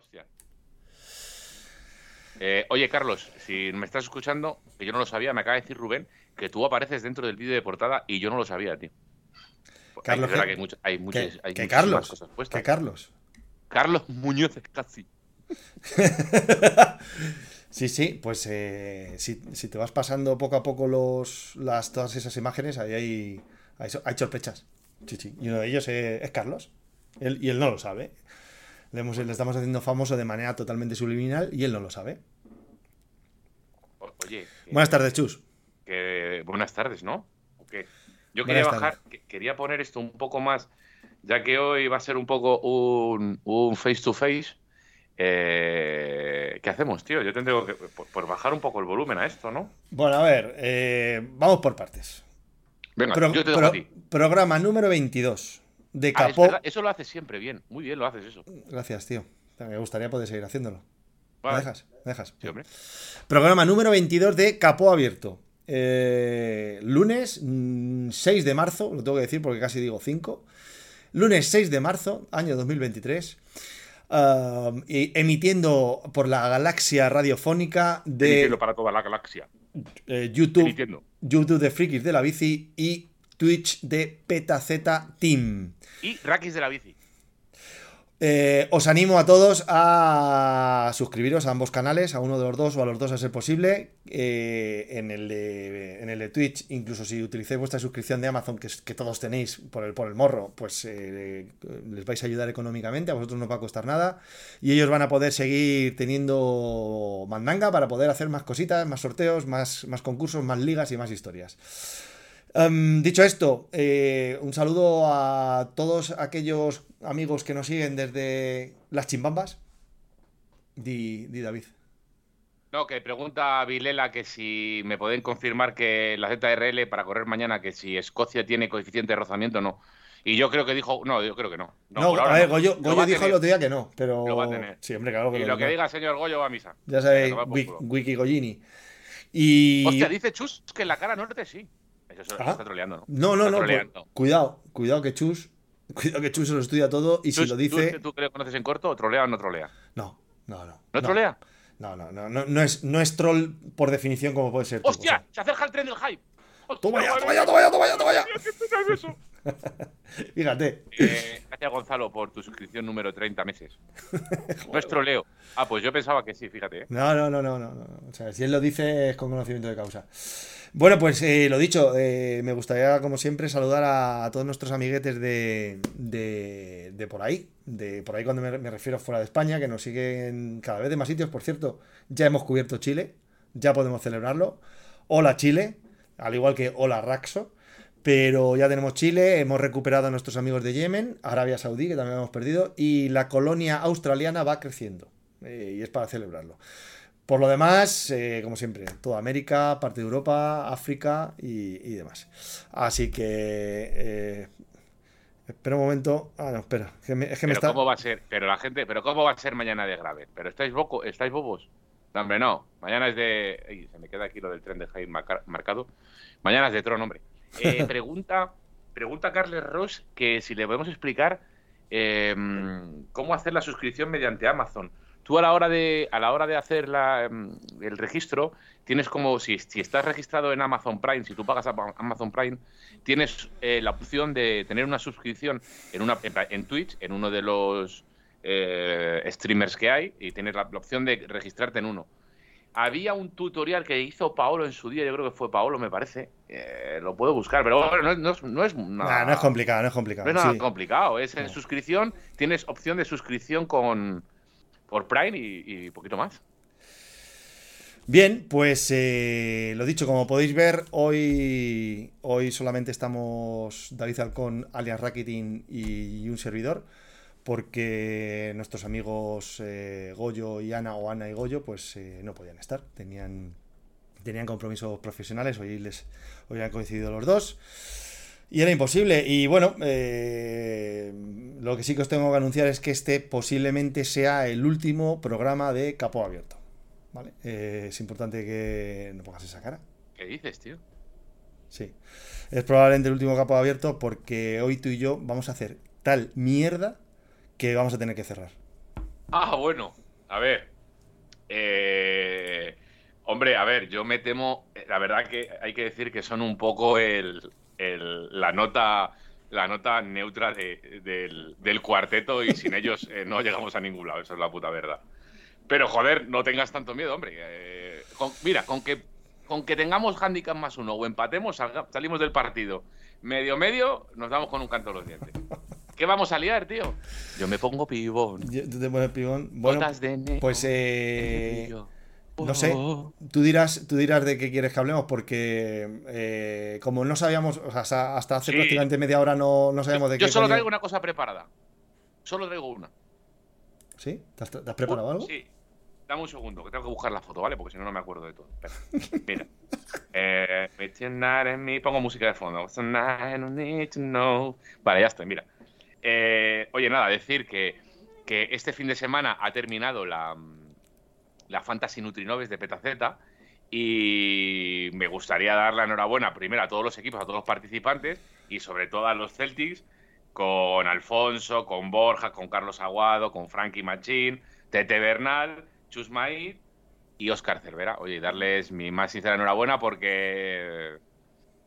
hostia. Eh, oye, Carlos, si me estás escuchando, que yo no lo sabía, me acaba de decir Rubén que tú apareces dentro del vídeo de portada y yo no lo sabía, tío. Carlos, es ¿qué- que hay, mucho- hay muchas, ¿Qué, hay qué muchísimas Carlos? cosas puestas. ¿Qué Carlos? Carlos Muñoz casi. Sí, sí, pues eh, si, si te vas pasando poco a poco los, las, todas esas imágenes, ahí hay, hay, hay sorpresas. Sí, sí. Y uno de ellos eh, es Carlos. Él- y él no lo sabe. Le, hemos- le estamos haciendo famoso de manera totalmente subliminal y él no lo sabe. Oye, que- Buenas tardes, Chus. que- buenas tardes, ¿no? ¿O qué? Yo Buenas quería bajar, que- quería poner esto un poco más, ya que hoy va a ser un poco un, un face to face. eh, ¿Qué hacemos, tío? Yo tendré que por, por bajar un poco el volumen a esto, ¿no? Bueno, a ver, eh, vamos por partes. Venga, Pro- yo te dejo pro- a ti. programa número 22 de Ah, es Capó. eso lo haces siempre bien. Muy bien lo haces eso. Gracias, tío. Me gustaría poder seguir haciéndolo. ¿Me Vale. dejas? ¿Me dejas? Sí, hombre. Programa número 22 de Capó Abierto. Eh, lunes mm, 6 de marzo, lo tengo que decir porque casi digo 5. Lunes 6 de marzo, año 2023. um, y emitiendo por la galaxia radiofónica de Emitiendo para toda la galaxia. eh, YouTube, Emitiendo. YouTube de Frikis de la Bici y Twitch de PetaZ Team. Y Rakis de la bici. Eh, os animo a todos a suscribiros a ambos canales, a uno de los dos o a los dos a ser posible. Eh, en, el de, en el de Twitch, incluso si utilizáis vuestra suscripción de Amazon, que todos tenéis por el, por el morro, pues eh, les vais a ayudar económicamente, a vosotros no os va a costar nada. Y ellos van a poder seguir teniendo mandanga para poder hacer más cositas, más sorteos, más, más concursos, más ligas y más historias. Em, dicho esto, eh, un saludo a todos aquellos amigos que nos siguen desde las chimbambas. Di, di David. No, que pregunta a Vilela que si me pueden confirmar que la ZRL para correr mañana, que si Escocia tiene coeficiente de rozamiento o no. Y yo creo que dijo, no, yo creo que no. No, por a ver, no. Goyo, dijo el otro día que no, pero. Lo va a tener. Sí, hombre, claro que Y lo lo que diga el señor Goyo va a misa. Ya sabéis. Wiki Goyini. Y. Hostia, dice Chus que en la cara norte sí. Eso, eso está troleando, ¿no? No, no, no. pues, cuidado, cuidado que Chus. Cuidado que Chus se lo estudia todo y si Chus, lo ¿tú- dice. ¿Tú, que lo conoces en corto, trolea o no trolea? No, no, no. ¿No, trolea? No, no, no, no, no es, no es troll por definición como puede ser. tú, ¡Hostia! o sea. ¡Se acerca el tren del hype! Toma ya, toma ya, toma ya, toma ya, toma ya. Fíjate. Eh, gracias, Gonzalo, por tu suscripción número 30 meses. No es troleo. Ah, pues yo pensaba que sí, fíjate. ¿eh? No, no, no, no, no. O sea, si él lo dice es con conocimiento de causa. Bueno, pues eh, lo dicho, eh, me gustaría, como siempre, saludar a, a todos nuestros amiguetes de, de, de por ahí. De por ahí cuando me, me refiero fuera de España, que nos siguen cada vez de más sitios. Por cierto, ya hemos cubierto Chile, ya podemos celebrarlo. Hola Chile, al igual que hola Raxo. Pero ya tenemos Chile, hemos recuperado a nuestros amigos de Yemen, Arabia Saudí, que también hemos perdido, y la colonia australiana va creciendo. eh, y es para celebrarlo. Por lo demás, eh, como siempre, toda América, parte de Europa, África y, y demás. Así que. eh, espera un momento. Ah, no, espera. Es que me, es que me Pero está. cómo va a ser, pero la gente, pero cómo va a ser mañana de grave. Pero estáis boco, estáis bobos. No, hombre, no. Mañana es de. Se me queda aquí lo del tren de marca- marcado. Mañana es de Tron, hombre. Eh, pregunta, pregunta a Carles Ross que si le podemos explicar eh, cómo hacer la suscripción mediante Amazon. Tú a la hora de a la hora de hacer la, em, el registro tienes como si, si estás registrado en Amazon Prime, si tú pagas a Amazon Prime, tienes eh, la opción de tener una suscripción en una en, Twitch, en uno de los eh, streamers que hay y tienes la, la opción de registrarte en uno. Había un tutorial que hizo Paolo en su día, yo creo que fue Paolo, me parece. eh, lo puedo buscar, pero bueno, no, es- no es, no es nada, Nah, no es complicado, no es complicado. no es nada sí. complicado. Es en suscripción, tienes opción de suscripción con por Prime y, y poquito más. Bien, pues eh, lo dicho, como podéis ver, hoy, hoy solamente estamos David Alcón, alias Racketing y un servidor, porque nuestros amigos eh, Goyo y Ana, o Ana y Goyo, pues eh, no podían estar, tenían, tenían compromisos profesionales, hoy, les, hoy han coincidido los dos. Y era imposible. Y bueno, eh, lo que sí que os tengo que anunciar es que este posiblemente sea el último programa de Capo Abierto. ¿Vale? Eh, es importante que no pongas esa cara. ¿Qué dices, tío? Sí. Es probablemente el último capo abierto porque hoy tú y yo vamos a hacer tal mierda que vamos a tener que cerrar. Ah, bueno. A ver. Eh, hombre, a ver, yo me temo. La verdad que hay que decir que son un poco el, la nota la nota neutra de- del, cuarteto y sin ellos eh, no llegamos a ningún lado. Eso es la puta verdad. Pero joder, no tengas tanto miedo, hombre. Eh, mira, con que con que tengamos handicap más uno o empatemos, salga- salimos del partido medio medio, nos damos con un canto a los dientes. ¿Qué vamos a liar, tío? Yo me pongo pibón. Yo- ¿Tú te pones pibón? Bueno, de pues eh, no sé. Tú dirás, tú dirás de qué quieres que hablemos, porque eh, como no sabíamos, o sea, hasta, hace Sí. prácticamente media hora no, no sabemos de qué. Yo solo coño- traigo una cosa preparada. Solo traigo una. ¿Sí? ¿Te has, te has preparado algo? Sí. Dame un segundo, que tengo que buscar la foto, ¿vale? Porque si no, no me acuerdo de todo. Espera. Mira. Eh, Pongo música de fondo. Vale, ya estoy, mira. Eh, oye, nada, decir que, que este fin de semana ha terminado la, la Fantasy Nutrinoves de Petaceta y me gustaría dar la enhorabuena primero a todos los equipos, a todos los participantes y sobre todo a los Celtics con Alfonso, con Borja, con Carlos Aguado, con Frankie Machín, Tete Bernal, Chus Maíz y Oscar Cervera. Oye, darles mi más sincera enhorabuena porque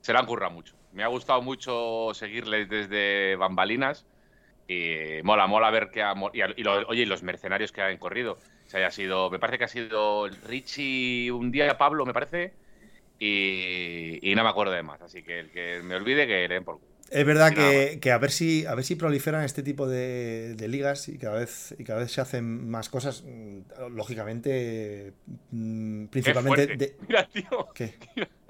se la han currado mucho. Me ha gustado mucho seguirles desde bambalinas y mola, mola ver que ha, y, y lo- oye, y los mercenarios que han corrido. Se haya sido, me parece que ha sido Richie un día, Pablo, me parece, y, y no me acuerdo de más. Así que el que me olvide que le den por culo. Es verdad que, que a ver si a ver si proliferan este tipo de, de ligas y cada vez y cada vez se hacen más cosas, mm, lógicamente, mm, Qué principalmente de Mira, tío, ¿qué?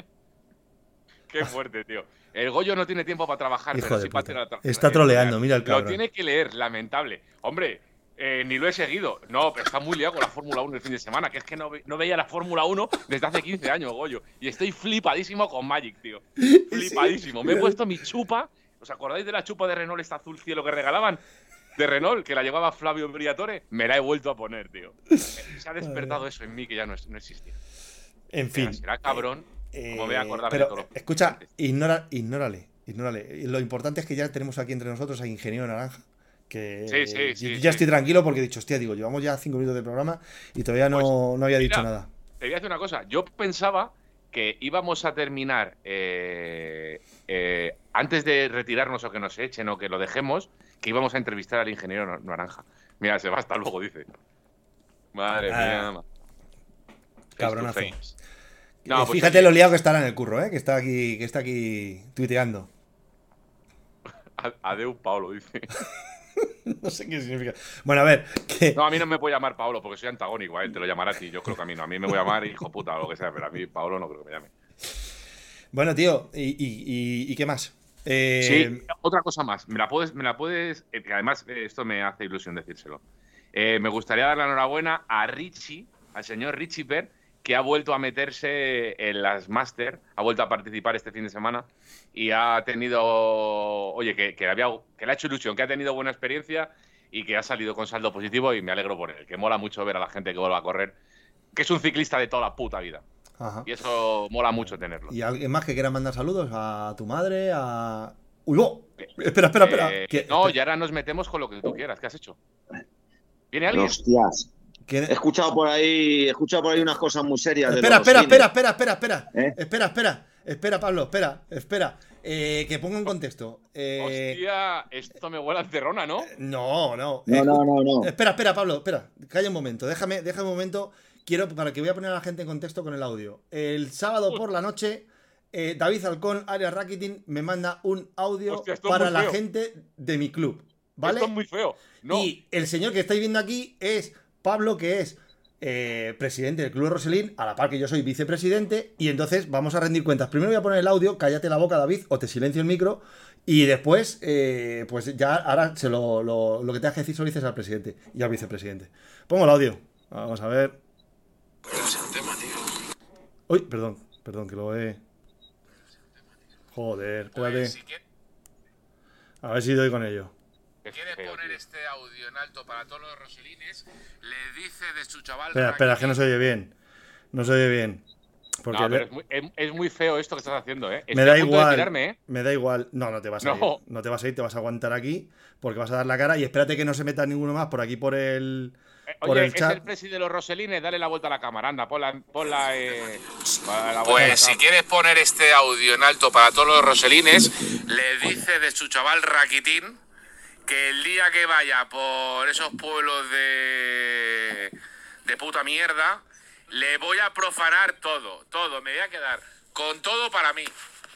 qué fuerte, tío. El Goyo no tiene tiempo para trabajar, Hijo pero sí para tra- Está eh, troleando, mira el Lo cabrón. tiene que leer, lamentable. Hombre, eh, ni lo he seguido. No, pero está muy liado con la Fórmula 1 el fin de semana, que es que no, ve- no veía la Fórmula 1 desde hace 15 años, Goyo. Y estoy flipadísimo con Magic, tío. Flipadísimo. Me he puesto mi chupa. ¿Os acordáis de la chupa de Renault esta azul cielo que regalaban? De Renault, que la llevaba Flavio Briatore. Me la he vuelto a poner, tío. Eh, Se ha despertado eso en mí que ya no, es- no existía. En fin. Será cabrón. Eh, como voy a acordarme pero de todo lo escucha, ignora, ignórale, ignórale. Lo importante es que ya tenemos aquí entre nosotros a Ingeniero Naranja. Que Sí, sí, eh, ya estoy tranquilo porque he dicho, hostia, digo, llevamos ya cinco minutos de programa y todavía no, Pues, no había mira, dicho nada. Te voy a decir una cosa. Yo pensaba que íbamos a terminar eh, eh, antes de retirarnos o que nos echen o que lo dejemos, que íbamos a entrevistar al ingeniero Nar- Naranja. Mira, se va hasta luego, dice. Madre Ah, mía. cabronazo. Face. Eh, No, pues Fíjate oye, lo liado que estará en el curro, ¿eh? que está aquí, que está aquí tuiteando. Adeu, Paolo, dice. No sé qué significa. Bueno, a ver, que No, a mí no me puede llamar Paolo porque soy antagónico. A él te lo llamará a ti. Yo creo que a mí no. A mí me voy a llamar hijo puta o lo que sea, pero a mí Paolo no creo que me llame. bueno, tío, ¿y, y- y- y qué más? Eh, Sí, otra cosa más. Me la puedes, me la puedes. eh, además, eh, esto me hace ilusión decírselo. Me gustaría dar la enhorabuena a Richie, al señor Richie Per, que ha vuelto a meterse en las Master, ha vuelto a participar este fin de semana y ha tenido. Oye, que, que había, que le ha hecho ilusión, que ha tenido buena experiencia y que ha salido con saldo positivo y me alegro por él. Que mola mucho ver a la gente que vuelva a correr, que es un ciclista de toda la puta vida. Ajá. Y eso mola mucho tenerlo. ¿Y alguien más que quiera mandar saludos? ¿A tu madre? ¿A. ¡Uy, oh! Espera, espera, espera. Eh, ¿Qué- no, espera, y ahora nos metemos con lo que tú quieras. ¿Qué has hecho? ¿Viene alguien? Hostias. ¿Quién- He escuchado por ahí, he escuchado por ahí unas cosas muy serias. de Espera, los espera, espera, espera, espera, espera. ¿Eh? Espera, espera. Espera, Pablo, espera, espera. Eh, que pongo en contexto. Eh, Hostia, esto me huele a encerrona, ¿no? no, no. No, no, no, no. Espera, espera, Pablo, espera. Calla un momento. Déjame, déjame un momento. Quiero, para que voy a poner a la gente en contexto con el audio. El sábado por la noche, eh, David Alcón, Arias Rakitin, me manda un audio Hostia, para la gente de mi club. ¿Vale? Esto es muy feo. No, Y el señor que estáis viendo aquí es Pablo, que es eh, presidente del Club Roselín, a la par que yo soy vicepresidente, y entonces vamos a rendir cuentas. Primero voy a poner el audio, cállate la boca, David, o te silencio el micro, y después, eh, pues ya ahora se lo, lo, lo que tengas que decir se lo dices al presidente y al vicepresidente. Pongo el audio. Vamos a ver. Uy, perdón, perdón, que lo he. Joder, espérate. pues, A ver si doy con ello. Quiere poner este audio en alto para todos los roselines, le dice de su chaval. Espera, espera, que no se oye bien. No se oye bien. Porque No, le- pero es muy, es- es muy feo esto que estás haciendo, ¿eh? Estoy Me da igual. tirarme, ¿eh? Me da igual. No, no te vas a No. ir. No te vas a ir, te vas a aguantar aquí porque vas a dar la cara y espérate que no se meta ninguno más por aquí por el. Eh, por Oye, el es el presi de los Roselines, dale la vuelta a la cámara, anda, ponla, ponla eh, la Pues si quieres poner este audio en alto para todos los roselines, le dice de su chaval Raquitín que el día que vaya por esos pueblos de, de puta mierda, le voy a profanar todo, todo, me voy a quedar con todo para mí.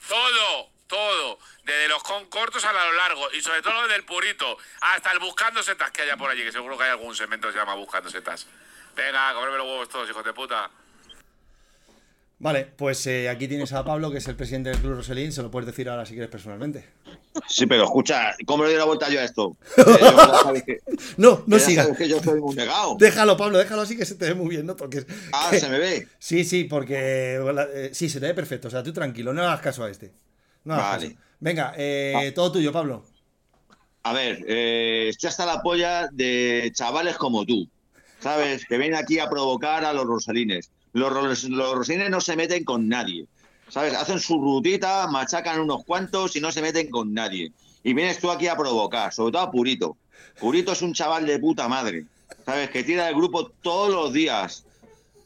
Todo, todo. Desde los cortos a lo largo y sobre todo del purito hasta el buscando setas que haya por allí, que seguro que hay algún segmento que se llama buscando setas. Venga, comerme los huevos todos, hijos de puta. Vale, pues eh, aquí tienes a Pablo, que es el presidente del Club Roselín. Se lo puedes decir ahora si quieres personalmente. Sí, pero escucha, ¿cómo le doy la vuelta yo a esto? Eh, yo que, No, no sigas. sabes que yo soy un negado. Déjalo, Pablo, déjalo así que se te ve muy bien, no toques. Ah, Que- se me ve. Sí, sí, porque eh, sí, se te ve perfecto. O sea, tú tranquilo, no hagas caso a este. No hagas Vale. caso. Venga, eh, todo tuyo, Pablo. A ver, eh, estoy hasta la polla de chavales como tú, ¿sabes? Que vienen aquí a provocar a los rosalines. Los, ros- los rosalines no se meten con nadie, ¿sabes? Hacen su rutita, machacan unos cuantos y no se meten con nadie. Y vienes tú aquí a provocar, sobre todo a Purito. Purito es un chaval de puta madre, ¿sabes? Que tira del grupo todos los días.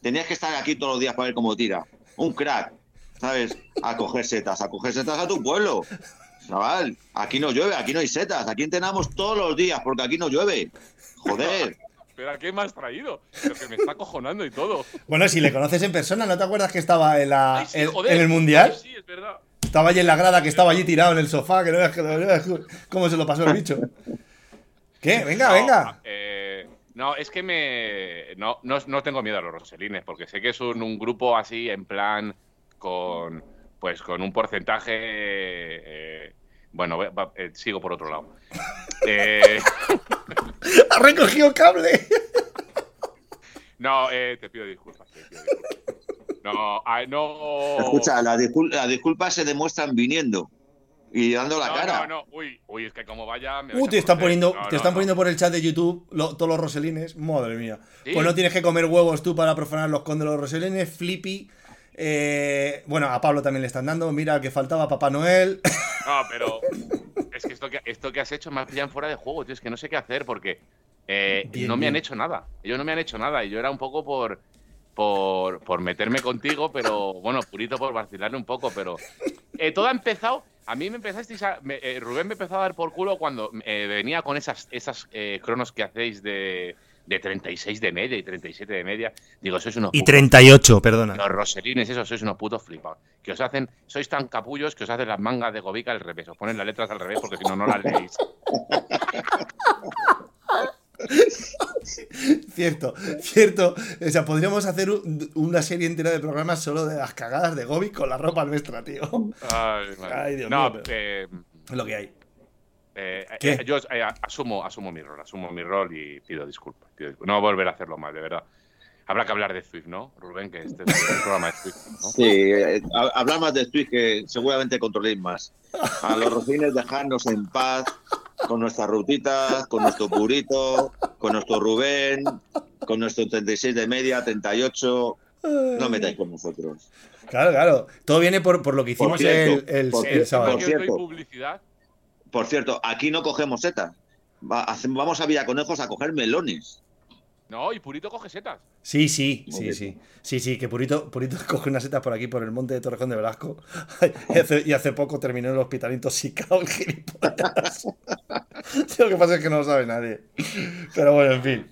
Tenías que estar aquí todos los días para ver cómo tira. Un crack, ¿sabes? A coger setas, a coger setas a tu pueblo. Chaval, aquí no llueve, aquí no hay setas, aquí entrenamos todos los días porque aquí no llueve. Joder. Pero ¿a qué me has traído? Pero que me está cojonando y todo. Bueno, si le conoces en persona, ¿no te acuerdas que estaba en, la, Ay, sí, en- joder. en el Mundial? Sí, es verdad. Estaba allí en la grada, que estaba allí tirado en el sofá, que no veas no cómo se lo pasó el bicho. ¿Qué? Venga, No, venga. eh, no, es que me. No, no, no tengo miedo a los Roselines, porque sé que es un, un grupo así, en plan, con. Pues con un porcentaje. eh, bueno, va- va- eh, sigo por otro lado. Eh, Ha recogido cable. no, eh, te pido disculpas. te pido disculpas. No, ay, no. Escucha, las, discul- las disculpas se demuestran viniendo y dando la no, cara. No, no, uy, uy, es que como vaya. me Uh, te están poniendo, No, te no, están no. poniendo por el chat de YouTube lo- todos los roselines. Madre mía. Sí. Pues no tienes que comer huevos tú para profanar los condes de los roselines. Flippy. Eh, bueno, a Pablo también le están dando. Mira, que faltaba Papá Noel. No, pero es que esto que, esto que has hecho me ha pillado fuera de juego, tío. Es que no sé qué hacer porque eh, Bien, no me han hecho nada. Ellos no me han hecho nada y yo era un poco por, por, por meterme contigo, pero bueno, purito por vacilarle un poco, pero eh, todo ha empezado. A mí me empezasteis a. me- eh, Rubén me empezó a dar por culo cuando eh, venía con esas, esas eh, cronos que hacéis de, de 36 de media y 37 de media. Digo, sois unos putos 38, perdona. los roselines, esos sois unos putos flipados. Que os hacen, sois tan capullos que os hacen las mangas de Gobica al revés. Os ponen las letras al revés porque si no, no las leéis. Cierto, cierto. O sea, podríamos hacer un- una serie entera de programas solo de las cagadas de Gobi con la ropa nuestra, tío. Ay, Dios no, mío, eh, Es lo que hay. Eh, ¿Qué? eh, yo eh, asumo, asumo mi rol, asumo mi rol y pido disculpas. pido disculpas. No volver a hacerlo más, de verdad. Habrá que hablar de Swift, ¿no, Rubén? Que este es el programa de Swift, ¿no? Sí, eh, ha- hablar más de Twitch que seguramente controléis más. A los rocines dejarnos en paz con nuestras rutitas, con nuestro purito, con nuestro Rubén, con nuestro 36 de media, 38. No metáis con nosotros. Claro, claro. Todo viene por, por lo que Por hicimos cierto, el, el- por el sábado. por cierto. publicidad. Por cierto, aquí no cogemos setas. Va- hace- vamos a Villaconejos a coger melones. No, y Purito coge setas. Sí, sí, sí, sí. Sí, sí, que Purito, Purito coge unas setas por aquí, por el monte de Torrejón de Velasco. y, hace, y hace poco terminó en el hospital intoxicado el gilipollas. lo que pasa es que no lo sabe nadie. Pero bueno, en fin.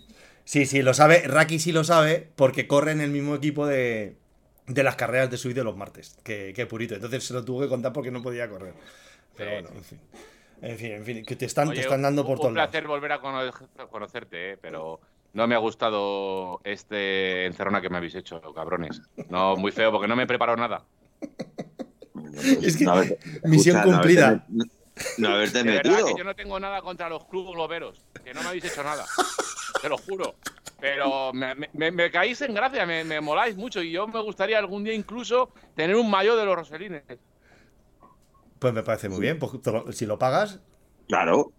Sí, sí, lo sabe. Raki sí lo sabe porque corre en el mismo equipo de, de las carreras de Swift de los martes que, que Purito. Entonces se lo tuvo que contar porque no podía correr. Pero bueno, en fin. En fin, en fin, que te están, te están dando un- por todos Un lados. placer volver a cono- conocerte, eh, pero no me ha gustado este encerrona que me habéis hecho, cabrones. No, muy feo, porque no me he preparado nada. Es que- No misión escucha, no cumplida. No haberte De verdad metido. que yo no tengo nada contra los clubes globeros, que no me habéis hecho nada. Te lo juro. Pero me, me- caéis en gracia, me, me moláis mucho y yo me gustaría algún día incluso tener un mayo de los roselines. Pues me parece muy bien. pues si lo pagas, Claro.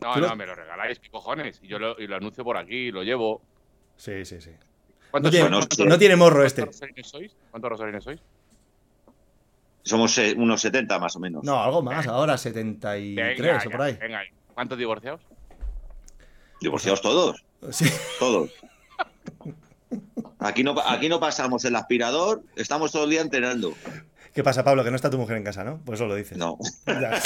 No, no, me lo regaláis, ¿qué cojones? Y yo lo, y lo anuncio por aquí, lo llevo. sí, sí, sí. No ¿Cuántos, tiene, cuántos- sí. no tiene morro cuántos este. roselines sois? ¿Cuántos roselines sois? Somos eh, unos 70 más o menos. No, algo más, ahora 73 Venga, o por ya, ahí. venga. ¿Cuántos divorciados? Divorciados todos. Sí. Todos. Aquí no, aquí no pasamos el aspirador, estamos todo el día entrenando. ¿Qué pasa, Pablo? Que no está tu mujer en casa, ¿no? Pues eso lo dices. No. Ya.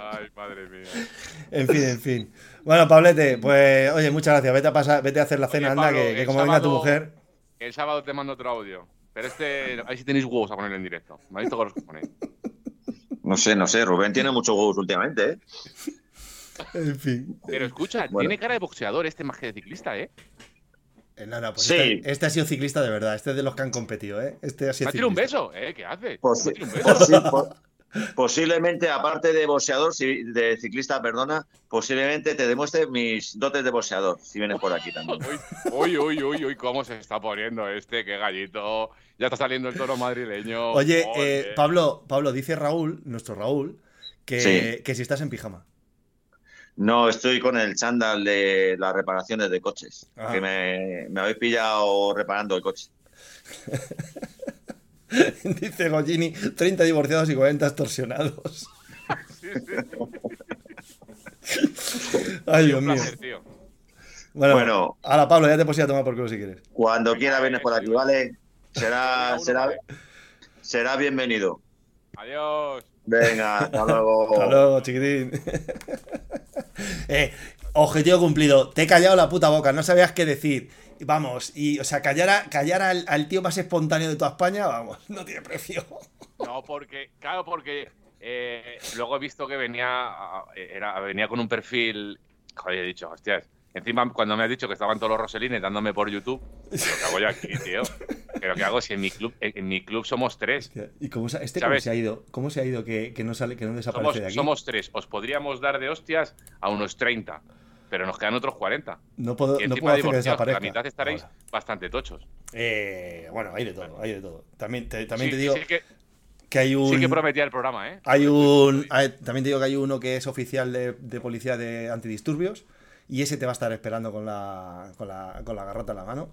Ay, madre mía. En fin, en fin. Bueno, Pablete, pues oye, muchas gracias. Vete a pasar, vete a hacer la Oye, cena, anda, que, como venga tu mujer. El sábado te mando otro audio. Pero este, ahí sí tenéis huevos a ponerlo en directo. Me habéis tocado los cojones. No sé, no sé. Rubén tiene muchos huevos últimamente, ¿eh? En fin. Pero escucha, Bueno. tiene cara de boxeador este más que de ciclista, ¿eh? Eh, No, no, pues Sí. este, este ha sido ciclista de verdad. Este es de los que han competido, ¿eh? Este ha Me sido un beso, ¿eh? ¿Qué hace? Posi- posi- posiblemente, aparte de boxeador, si- de ciclista, perdona, posiblemente te demuestre mis dotes de boxeador, si vienes por aquí también. Uy, uy, uy, uy, cómo se está poniendo este, qué gallito. Ya está saliendo el toro madrileño. Oye, eh. Pablo, Pablo, dice Raúl, nuestro Raúl, que, Sí. que si estás en pijama. No, estoy con el chándal de las reparaciones de coches, Ah. que me, me habéis pillado reparando el coche. dice Gollini, 30 divorciados y 40 extorsionados. Ay, Dios mío. placer, tío. Bueno, Bueno. ahora Pablo, ya te puedes ir a tomar por culo si quieres. Cuando quiera vienes por aquí, ¿vale? Será, será, será bienvenido. Adiós. Venga, hasta luego. Hasta luego, chiquitín. eh, objetivo cumplido. Te he callado la puta boca, no sabías qué decir. Vamos, y, o sea, callar, a- callar al, al tío más espontáneo de toda España, vamos, no tiene precio. No, porque, claro, porque eh, luego he visto que venía, era, venía con un perfil. Joder, he dicho, hostias. Encima, cuando me has dicho que estaban todos los Roselines dándome por YouTube, ¿pero qué hago yo aquí, tío? ¿Pero qué hago si en mi club, en, en mi club somos tres? ¿Y cómo se, este se ha ido? ¿Cómo se ha ido que, que no sale, que no desaparece Somos, de aquí? somos tres. Os podríamos dar de hostias a unos 30, pero nos quedan otros 40. No puedo, Y no puedo hacer que desaparezca. la mitad estaréis Ahora. bastante tochos. Eh, bueno, hay de todo, hay de todo. También te, también Sí, te digo sí que, que hay un. sí que prometía el programa, ¿eh? Hay un. hay- también te digo que hay uno que es oficial de, de policía de antidisturbios. Y ese te va a estar esperando con la, con la, con la garrota en la mano.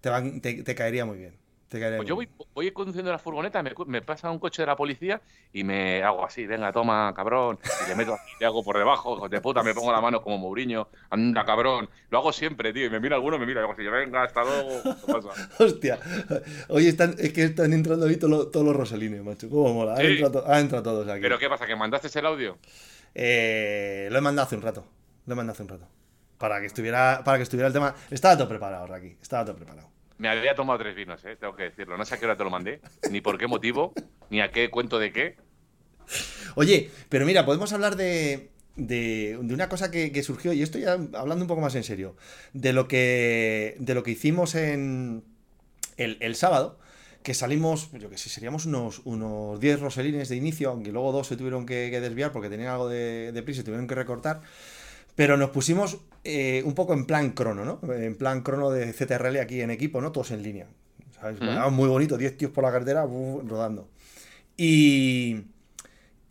Te, van, te, te caería muy bien. Te caería Pues muy yo voy, bien. voy conduciendo la furgoneta, me, me pasa un coche de la policía y me hago así, venga, toma, cabrón, y le meto aquí, le hago por debajo, hijo de puta, me pongo la mano como Mourinho, anda, cabrón. Lo hago siempre, tío, y me mira alguno, me mira, y hago así, venga, hasta luego, ¿qué pasa? Hostia. Oye, están, es que están entrando ahí todos los, todos los rosalines, macho. ¿Cómo mola? Han, Sí. entrado, han entrado todos aquí. ¿Pero qué pasa, que mandaste el audio? Eh, lo he mandado hace un rato. Lo he mandado hace un rato. Para que estuviera, para que estuviera el tema. Estaba todo preparado, aquí. Estaba todo preparado. Me había tomado tres vinos, ¿eh? tengo que decirlo, no sé a qué hora te lo mandé, ni por qué motivo, ni a qué cuento de qué. Oye, pero mira, podemos hablar de, de, de una cosa que, que surgió, y esto ya hablando un poco más en serio, de lo que, de lo que hicimos en el, el sábado, que salimos, yo que sé, seríamos unos, unos 10 roselines de inicio, aunque luego dos se tuvieron que, que desviar porque tenían algo de, de prisa y tuvieron que recortar. Pero nos pusimos eh, un poco en plan crono, ¿no? En plan crono de CTRL aquí en equipo, ¿no? Todos en línea. ¿Sabes? Muy bonito, 10 tíos por la carretera uf, rodando. Y,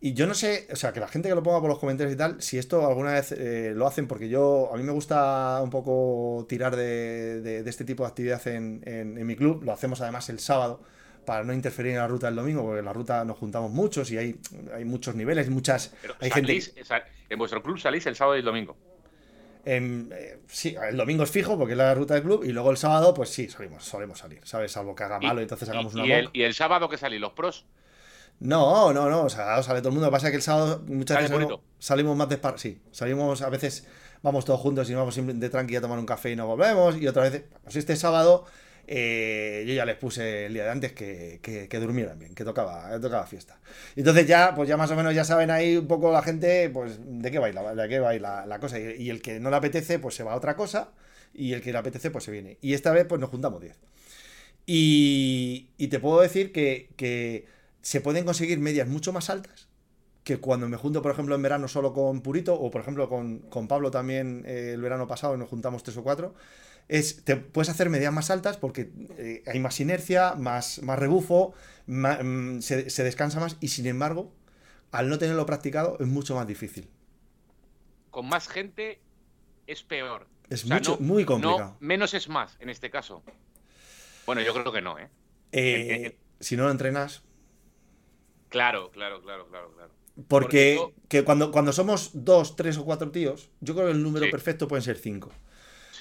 y yo no sé, o sea, que la gente que lo ponga por los comentarios y tal, si esto alguna vez eh, lo hacen, porque yo, a mí me gusta un poco tirar de, de- de este tipo de actividad en, en- en mi club, lo hacemos además el sábado para no interferir en la ruta del domingo, porque en la ruta nos juntamos muchos y hay, hay muchos niveles, muchas... Pero hay gente... sal- en vuestro club salís el sábado y el domingo. Em, eh, sí, el domingo es fijo porque es la ruta del club y luego el sábado, pues sí, solemos, solemos salir, ¿sabes? Salvo que haga malo y entonces hagamos y, una y el, y el sábado que salís, los pros, No, no, no, o sea, sale todo el mundo. Lo que pasa es que el sábado muchas veces salimos, más de Sí, salimos a veces, vamos todos juntos y nos vamos de tranqui a tomar un café y nos volvemos. Y otra vez, pues este sábado, eh, yo ya les puse el día de antes que, que, que durmieran bien, que tocaba, que tocaba fiesta. Entonces ya, pues ya más o menos ya saben ahí un poco la gente, pues de qué va a ir la, de qué va a ir la, cosa. Y, y el que no le apetece, pues se va a otra cosa. Y el que le apetece, pues se viene. Y esta vez, pues nos juntamos 10. Y, y te puedo decir que, que se pueden conseguir medias mucho más altas que cuando me junto, por ejemplo, en verano solo con Purito, o por ejemplo con, con Pablo también eh, el verano pasado nos juntamos tres o cuatro. Es, te puedes hacer medias más altas porque eh, hay más inercia, más, más rebufo, mm, se, se descansa más y sin embargo, al no tenerlo practicado es mucho más difícil. con más gente es peor. Es O sea, mucho, no- muy no, complicado. menos es más en este caso. Bueno, yo creo que no, ¿eh? Eh, si no lo entrenas, Claro, claro, claro, claro, claro. Porque, Porque que cuando, cuando somos dos, tres o cuatro tíos, yo creo que el número Sí. perfecto pueden ser cinco.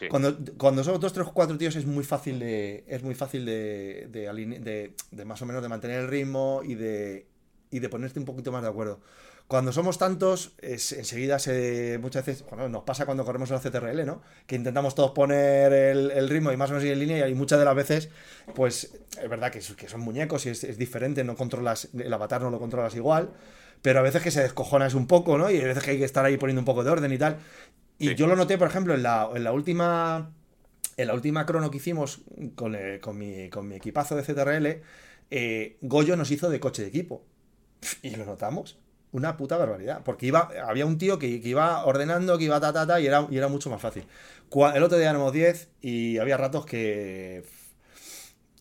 Cuando, cuando somos dos, tres, cuatro tíos es muy fácil de. Es muy fácil de, de, más o menos de mantener el ritmo y de. y de ponerte un poquito más de acuerdo. Cuando somos tantos, es- enseguida se. muchas veces. Bueno, nos pasa cuando corremos el CTRL, ¿no? Que intentamos todos poner el, ritmo y más o menos ir en línea, y muchas de las veces, pues, es verdad que, que son muñecos y es, es diferente, no controlas. El avatar no lo controlas igual. Pero a veces que se descojonas un poco, ¿no? Y hay veces que hay que estar ahí poniendo un poco de orden y tal. Y Sí. yo lo noté, por ejemplo, en la, en la última. En la última crono que hicimos con, eh, con mi, con mi equipazo de CTRL, eh, Goyo nos hizo de coche de equipo. Y lo notamos. Una puta barbaridad. Porque iba, había un tío que, que iba ordenando, que iba ta, ta, ta, y era, y era mucho más fácil. El otro día éramos 10 y había ratos que.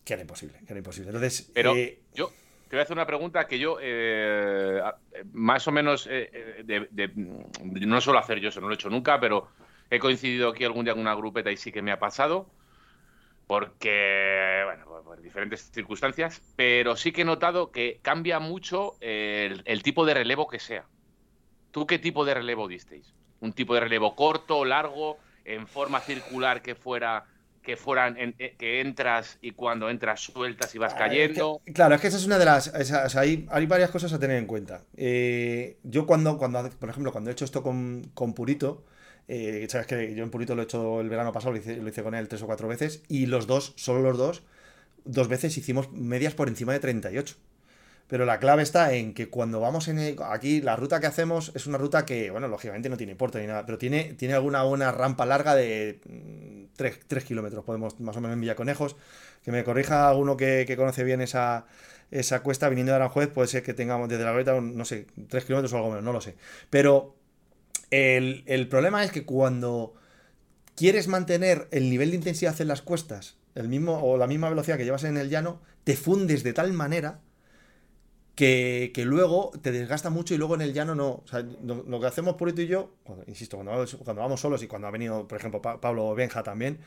que era imposible. Que era imposible. Entonces. Pero eh, yo te voy a hacer una pregunta que yo, eh, a- más o menos, eh, eh, no suelo hacer yo eso, no lo he hecho nunca, pero he coincidido aquí algún día con una grupeta y sí que me ha pasado, porque, bueno, por, diferentes circunstancias, pero sí que he notado que cambia mucho el tipo de relevo que sea. ¿Tú qué tipo de relevo disteis? ¿Un tipo de relevo corto, largo, en forma circular que fuera que fueran en- eh, que entras y cuando entras sueltas y vas Ah, cayendo? claro, es que esa es una de las. esa- o sea, hay, hay varias cosas a tener en cuenta. Eh, yo, cuando, cuando, por ejemplo, cuando he hecho esto con, con Purito, eh, sabes que yo en Purito lo he hecho el verano pasado, lo hice, lo hice con él tres o cuatro veces, y los dos, solo los dos, dos veces hicimos medias por encima de 38. Pero la clave está en que cuando vamos en el- aquí, la ruta que hacemos es una ruta que, bueno, lógicamente no tiene porte ni nada, pero tiene, tiene alguna buena rampa larga de 3, kilómetros, podemos más o menos en Villaconejos. Que me corrija alguno que, que conoce bien esa, esa cuesta viniendo de Aranjuez, puede ser que tengamos desde la glorieta, un, no sé, 3 kilómetros o algo menos, no lo sé. Pero el, el problema es que cuando quieres mantener el nivel de intensidad en las cuestas, el mismo o la misma velocidad que llevas en el llano, te fundes de tal manera que, luego te desgasta mucho y luego en el llano no. O sea, lo, que hacemos Purito y yo, insisto, cuando vamos, cuando vamos solos y cuando ha venido, por ejemplo, Pa- Pablo Benja también,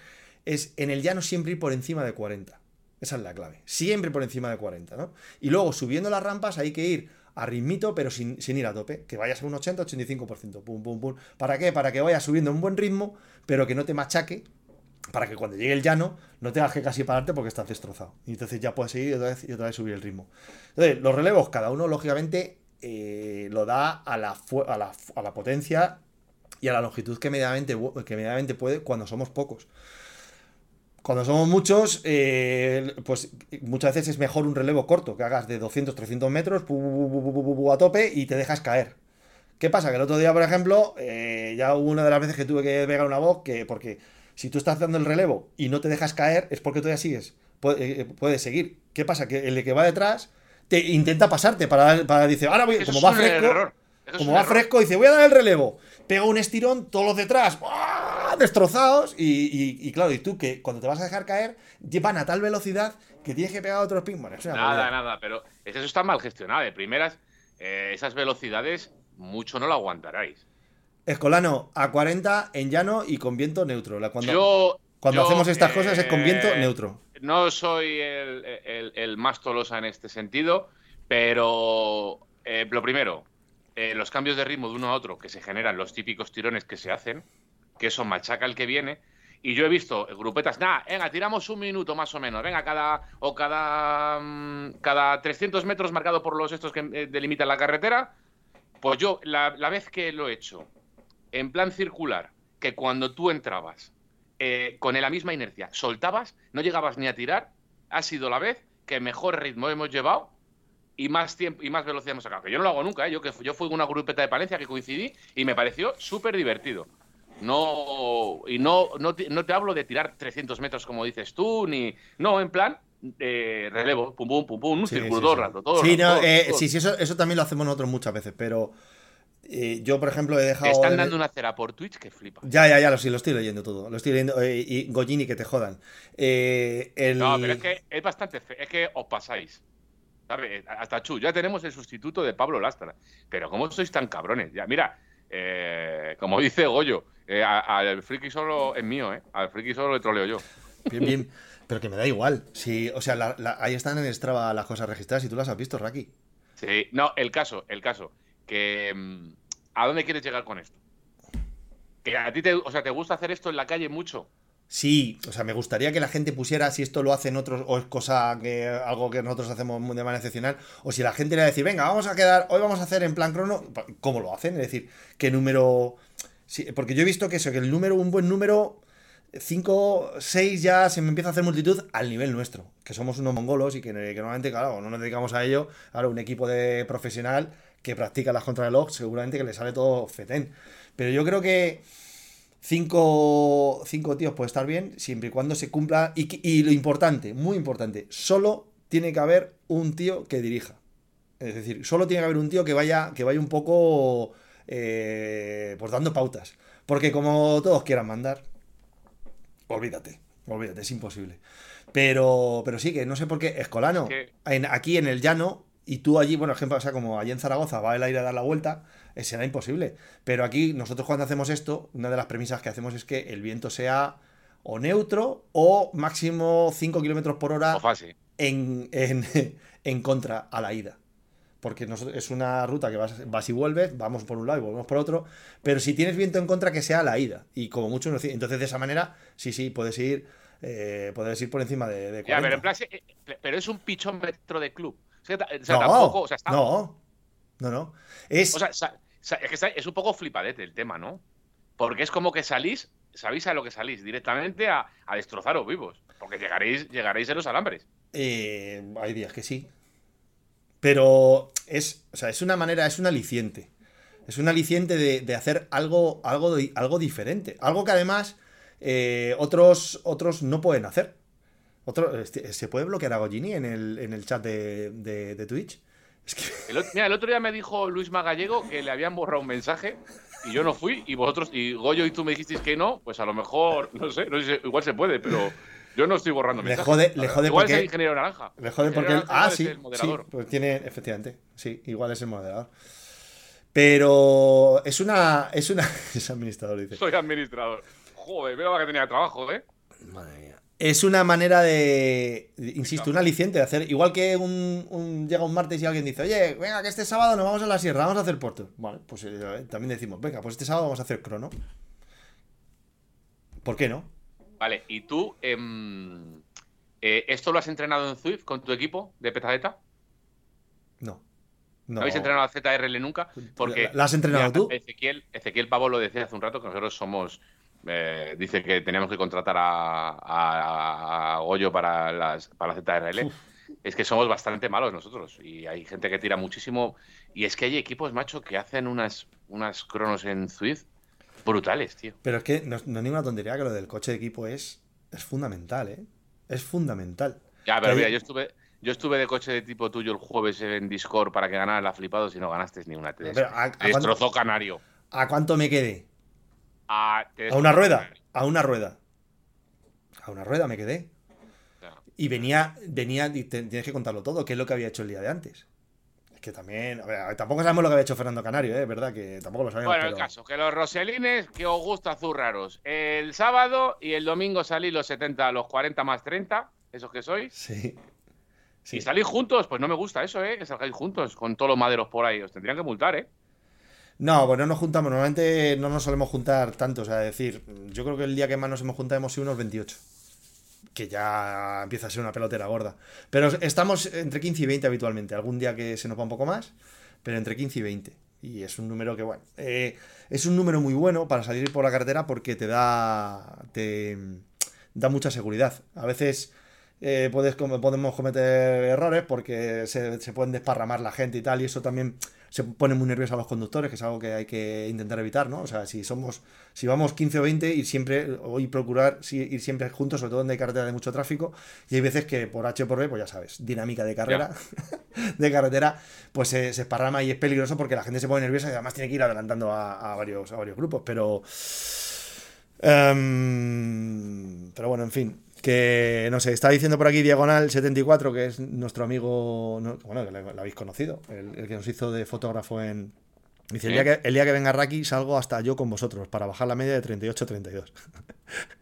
es en el llano siempre ir por encima de 40. Esa es la clave. Siempre por encima de 40, ¿no? Y luego subiendo las rampas hay que ir a ritmito, pero sin, sin ir a tope. Que vayas a un 80-85%. Pum, pum, pum. ¿Para qué? Para que vayas subiendo un buen ritmo, pero que no te machaque. Para que cuando llegue el llano no tengas que casi pararte porque estás destrozado. Y entonces ya puedes seguir y otra vez, y otra vez subir el ritmo. Entonces, los relevos, cada uno, lógicamente, eh, lo da a la, a, la, potencia y a la longitud que medianamente, que medianamente puede cuando somos pocos. Cuando somos muchos, eh, pues muchas veces es mejor un relevo corto, que hagas de 200, 300 metros a tope y te dejas caer. ¿Qué pasa? Que el otro día, por ejemplo, eh, ya hubo una de las veces que tuve que pegar una voz, que porque si tú estás dando el relevo y no te dejas caer, es porque todavía sigues. Puede- eh, puedes seguir. ¿Qué pasa? Que el que va detrás te intenta pasarte para, para dice, ahora voy, como va fresco, como va error. fresco, dice, voy a dar el relevo. Pega un estirón, todos los detrás, ¡buah! destrozados. Y, y- y claro, y tú que cuando te vas a dejar caer, van a tal velocidad que tienes que pegar otros ping. Nada, nada, pero eso está mal gestionado. De primeras, eh, esas velocidades mucho no lo aguantaréis. Escolano, a 40 en llano y con viento neutro. Cuando, yo, cuando yo, hacemos estas eh, cosas es con viento neutro. No soy el, el- el más tolosa en este sentido, pero eh, lo primero, eh, los cambios de ritmo de uno a otro que se generan, los típicos tirones que se hacen, que eso machaca el que viene. Y yo he visto grupetas, nada, venga, tiramos un minuto más o menos, venga, cada o cada, mm, cada 300 metros marcado por los estos que eh, delimitan la carretera. Pues yo, la, la vez que lo he hecho en plan circular, que cuando tú entrabas eh, con la misma inercia soltabas, no llegabas ni a tirar, ha sido la vez que mejor ritmo hemos llevado y más tiempo y más velocidad hemos sacado. Que yo no lo hago nunca, ¿eh? yo que yo fui una grupeta de Palencia que coincidí y me pareció súper divertido. No, y no, no, te, no te hablo de tirar 300 metros como dices tú, ni. No, en plan, eh, relevo, pum, pum, pum, pum, un Sí, círculo sí, todo el sí. rato. Todo Sí, rato, no, todo- eh, todo. sí, sí, eso, eso también lo hacemos nosotros muchas veces, pero eh, yo, por ejemplo, he dejado. Te están dando una cera por Twitch que flipa. Ya, ya, ya, lo, sí, lo estoy leyendo todo. Lo estoy leyendo. eh, y Gollini, que te jodan. Eh, el... No, pero es que es bastante fe- es que os pasáis. ¿Sabes? Hasta Chu, ya tenemos el sustituto de Pablo Lastra. Pero ¿cómo sois tan cabrones? Ya, mira, como dice Goyo, al friki solo es mío, ¿eh? Al friki solo le troleo yo. Bien, bien. Pero que me da igual. Sí, o sea, la- la- ahí están en Strava las cosas registradas y tú las has visto, Raki. Sí, no, el caso, el caso. Que, mm, ¿A dónde quieres llegar con esto? Que a ti te, o sea, te gusta hacer esto en la calle mucho. Sí, o sea, me gustaría que la gente pusiera si esto lo hacen otros o es cosa que algo que nosotros hacemos de manera excepcional o si la gente le va a decir, venga, vamos a quedar, hoy vamos a hacer en plan crono, ¿cómo lo hacen? Es decir, qué número sí, porque yo he visto que eso, que el número un buen número 5, 6 ya se me empieza a hacer multitud al nivel nuestro, que somos unos mongolos y que, normalmente, claro, no nos dedicamos a ello, ahora un equipo de profesional que practica las contrarreloj, seguramente que le sale todo fetén. Pero yo creo que Cinco, cinco tíos puede estar bien, siempre y cuando se cumpla. Y, lo importante, muy importante, solo tiene que haber un tío que dirija. Es decir, solo tiene que haber un tío que vaya, que vaya un poco eh, pues dando pautas. Porque como todos quieran mandar, olvídate, olvídate, es imposible. Pero, pero sí, que no sé por qué, Escolano, aquí en el llano, y tú allí, bueno, ejemplo, o sea, como allí en Zaragoza va el aire a dar la vuelta, eh, será imposible. Pero aquí, nosotros cuando hacemos esto, una de las premisas que hacemos es que el viento sea o neutro o máximo 5 kilómetros por hora en, en, contra a la ida. Porque es una ruta que vas, y vuelves, vamos por un lado y volvemos por otro. Pero si tienes viento en contra, que sea a la ida. Y como mucho, entonces de esa manera, sí, sí, puedes ir, eh, puedes ir por encima de, eh, pero es un pichómetro de club no, no, no, no. Es... es un poco flipadete el tema, ¿no? Porque es como que salís, sabéis a lo que salís, directamente a, destrozaros vivos. Porque llegaréis, llegaréis en los alambres. Eh, hay días que sí. Pero es, o sea, es una manera, es un aliciente. Es un aliciente de, hacer algo, algo, algo diferente. Algo que además eh, otros, otros no pueden hacer. Este, ¿Se puede bloquear a Gollini en el, en el chat de, Twitch? El, mira, el otro día me dijo Luis Magallego que le habían borrado un mensaje y yo no fui y vosotros, y Goyo y tú me dijisteis que no, pues a lo mejor, no sé, igual se puede, pero yo no estoy borrando mensajes. Le jode, le jode igual es el ingeniero naranja. Le jode porque ah, sí, sí, pues tiene, efectivamente, sí, igual es el moderador. Pero es una, es una, es administrador, dice. Soy administrador. Joder, veo que tenía trabajo, ¿eh? Madre mía es una manera de, insisto, un aliciente de hacer, igual que un, llega un martes y alguien dice, oye, venga, que este sábado nos vamos a la sierra, vamos a hacer puerto. Vale, pues eh, también decimos, venga, pues este sábado vamos a hacer crono. ¿Por qué no? Vale, y tú, em, eh, ¿esto lo has entrenado en Zwift con tu equipo de petadeta? No. No. habéis entrenado a ZRL nunca? Porque, ¿La has entrenado tú? Ezequiel, Ezequiel Pavo lo decía hace un rato que nosotros somos eh, dice que teníamos que contratar a, a, Goyo para, las, para la ZRL. Es que somos bastante malos nosotros y hay gente que tira muchísimo. Y es que hay equipos, macho, que hacen unas, unas cronos en Zwift brutales, tío. Pero es que no, es ninguna tontería que lo del coche de equipo es, es fundamental, ¿eh? Es fundamental. Ya, pero mira, yo estuve, yo estuve de coche de tipo tuyo el jueves en Discord para que ganara la flipados y no ganaste ni una. Te, destrozó Canario. ¿A cuánto me quedé? A, una rueda, a una rueda. A una rueda me quedé. Y venía, venía, tienes que contarlo todo, qué es lo que había hecho el día de antes. Es que también, tampoco sabemos lo que había hecho Fernando Canario, ¿eh? ¿verdad? Que tampoco lo sabemos. Bueno, el caso, que los roselines que os gusta zurraros. El sábado y el domingo salís los 70, los 40 más 30, esos que sois. Sí. Si Y salís juntos, pues no me gusta eso, ¿eh? Que salgáis juntos con todos los maderos por ahí. Os tendrían que multar, ¿eh? No, pues no nos juntamos. Normalmente no nos solemos juntar tanto. O sea, decir, yo creo que el día que más nos hemos juntado hemos sido unos 28. Que ya empieza a ser una pelotera gorda. Pero estamos entre 15 y 20 habitualmente. Algún día que se nos va un poco más, pero entre 15 y 20. Y es un número que, bueno, eh, es un número muy bueno para salir por la carretera porque te da, te da mucha seguridad. A veces eh, puedes, podemos cometer errores porque se, se pueden desparramar la gente y tal, y eso también se pone muy nerviosos a los conductores, que es algo que hay que intentar evitar, ¿no? O sea, si somos, si vamos 15 o 20, ir siempre, y procurar ir siempre juntos, sobre todo donde hay carretera de mucho tráfico, y hay veces que por H o por B, pues ya sabes, dinámica de carrera, de carretera, pues se, se, esparrama y es peligroso porque la gente se pone nerviosa y además tiene que ir adelantando a, varios, a varios grupos, pero... Em, pero bueno, en fin, que no sé, está diciendo por aquí Diagonal74, que es nuestro amigo, bueno, que lo habéis conocido, el, que nos hizo de fotógrafo en. Dice: el, día que, el día que venga Raki salgo hasta yo con vosotros para bajar la media de 38-32.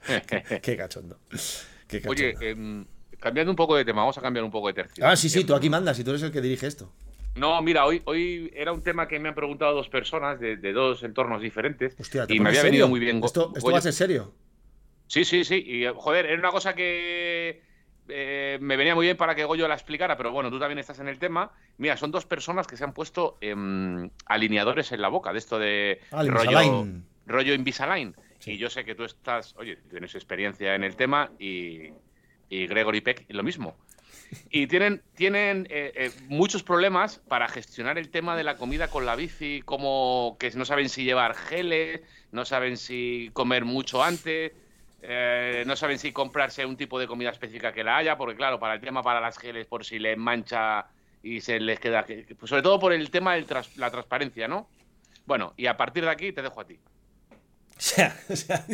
qué, cachondo. Qué cachondo. Oye, em, cambiando un poco de tema, vamos a cambiar un poco de tercio. Ah, sí, sí, tú aquí mandas y tú eres el que dirige esto. No, mira, hoy, hoy era un tema que me han preguntado dos personas de, dos entornos diferentes. y me había venido muy bien. ¿Esto, esto va a ser serio? Sí, sí, sí. Y joder, era una cosa que eh, me venía muy bien para que Goyo la explicara, pero bueno, tú también estás en el tema. Mira, son dos personas que se han puesto em, alineadores en la boca de esto de Ah, rollo, Invisalign. rollo Invisalign. Sí. Y yo sé que tú estás, oye, tienes experiencia en el tema y, y Gregory Peck lo mismo. Y tienen, tienen eh, eh, muchos problemas para gestionar el tema de la comida con la bici, como que no saben si llevar geles, no saben si comer mucho antes, eh, no saben si comprarse un tipo de comida específica que la haya, porque claro, para el tema para las geles, por si les mancha y se les queda... que- que- pues sobre todo por el tema de la transparencia, ¿no? Bueno, y a partir de aquí te dejo a ti. O sea, o sea,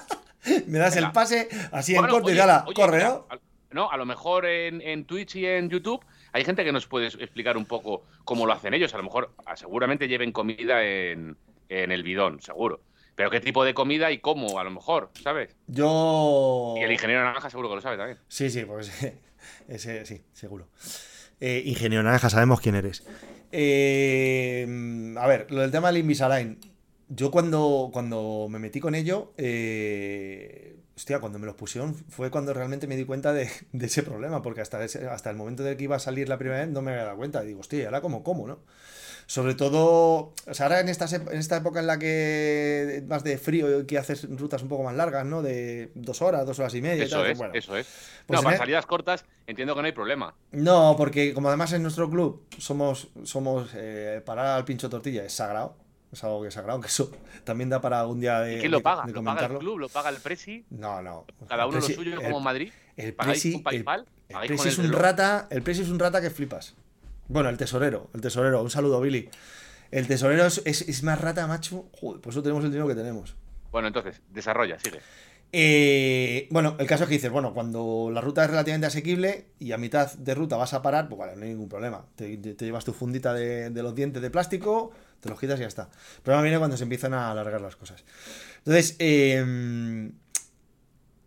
me das el pase así en corto y ala, oye, corre, ¿no? a- No, a lo mejor en, en Twitch y en YouTube hay gente que nos puede explicar un poco cómo lo hacen ellos. A lo mejor ah, seguramente lleven comida en, en el bidón, seguro. Pero qué tipo de comida y cómo, a lo mejor, ¿sabes? Yo. Y el ingeniero naranja seguro que lo sabe también. Sí, sí, porque ese, ese- sí, seguro. Eh, ingeniero Naranja, sabemos quién eres. Eh, a ver, lo del tema del Invisalign. Yo cuando, cuando me metí con ello, eh, hostia, cuando me los pusieron fue cuando realmente me di cuenta de, de ese problema, porque hasta, ese- hasta el momento de que iba a salir la primera vez no me había dado cuenta. Digo, hostia, ¿y ahora cómo, cómo, no? Sobre todo, o sea, ahora en esta, en esta época en la que vas de frío y que haces rutas un poco más largas, ¿no? De dos horas, dos horas y media. y Eso tal, es, bueno. eso es. Pues no, para e- salidas cortas entiendo que no hay problema. No, porque como además en nuestro club somos, somos eh, parar al pincho tortilla es sagrado, es algo que es sagrado, que eso también da para un día de, ¿Y quién lo paga? de ¿Lo paga el club? ¿Lo paga el Presi? No, no. ¿Cada uno lo suyo el- como en Madrid? El ¿Pagáis Presi, el, Presi es un reloj? rata, el Presi es un rata que flipas. Bueno, el tesorero, el tesorero, un saludo Billy. El tesorero es, es- es más rata, macho. Joder, por eso tenemos el dinero que tenemos. Bueno, entonces, desarrolla, sigue. Eh, bueno, el caso es que dices, bueno, cuando la ruta es relativamente asequible y a mitad de ruta vas a parar, pues vale, no hay ningún problema. Te, te llevas tu fundita de, de los dientes de plástico, te los quitas y ya está. El problema viene cuando se empiezan a alargar las cosas. Entonces, eh,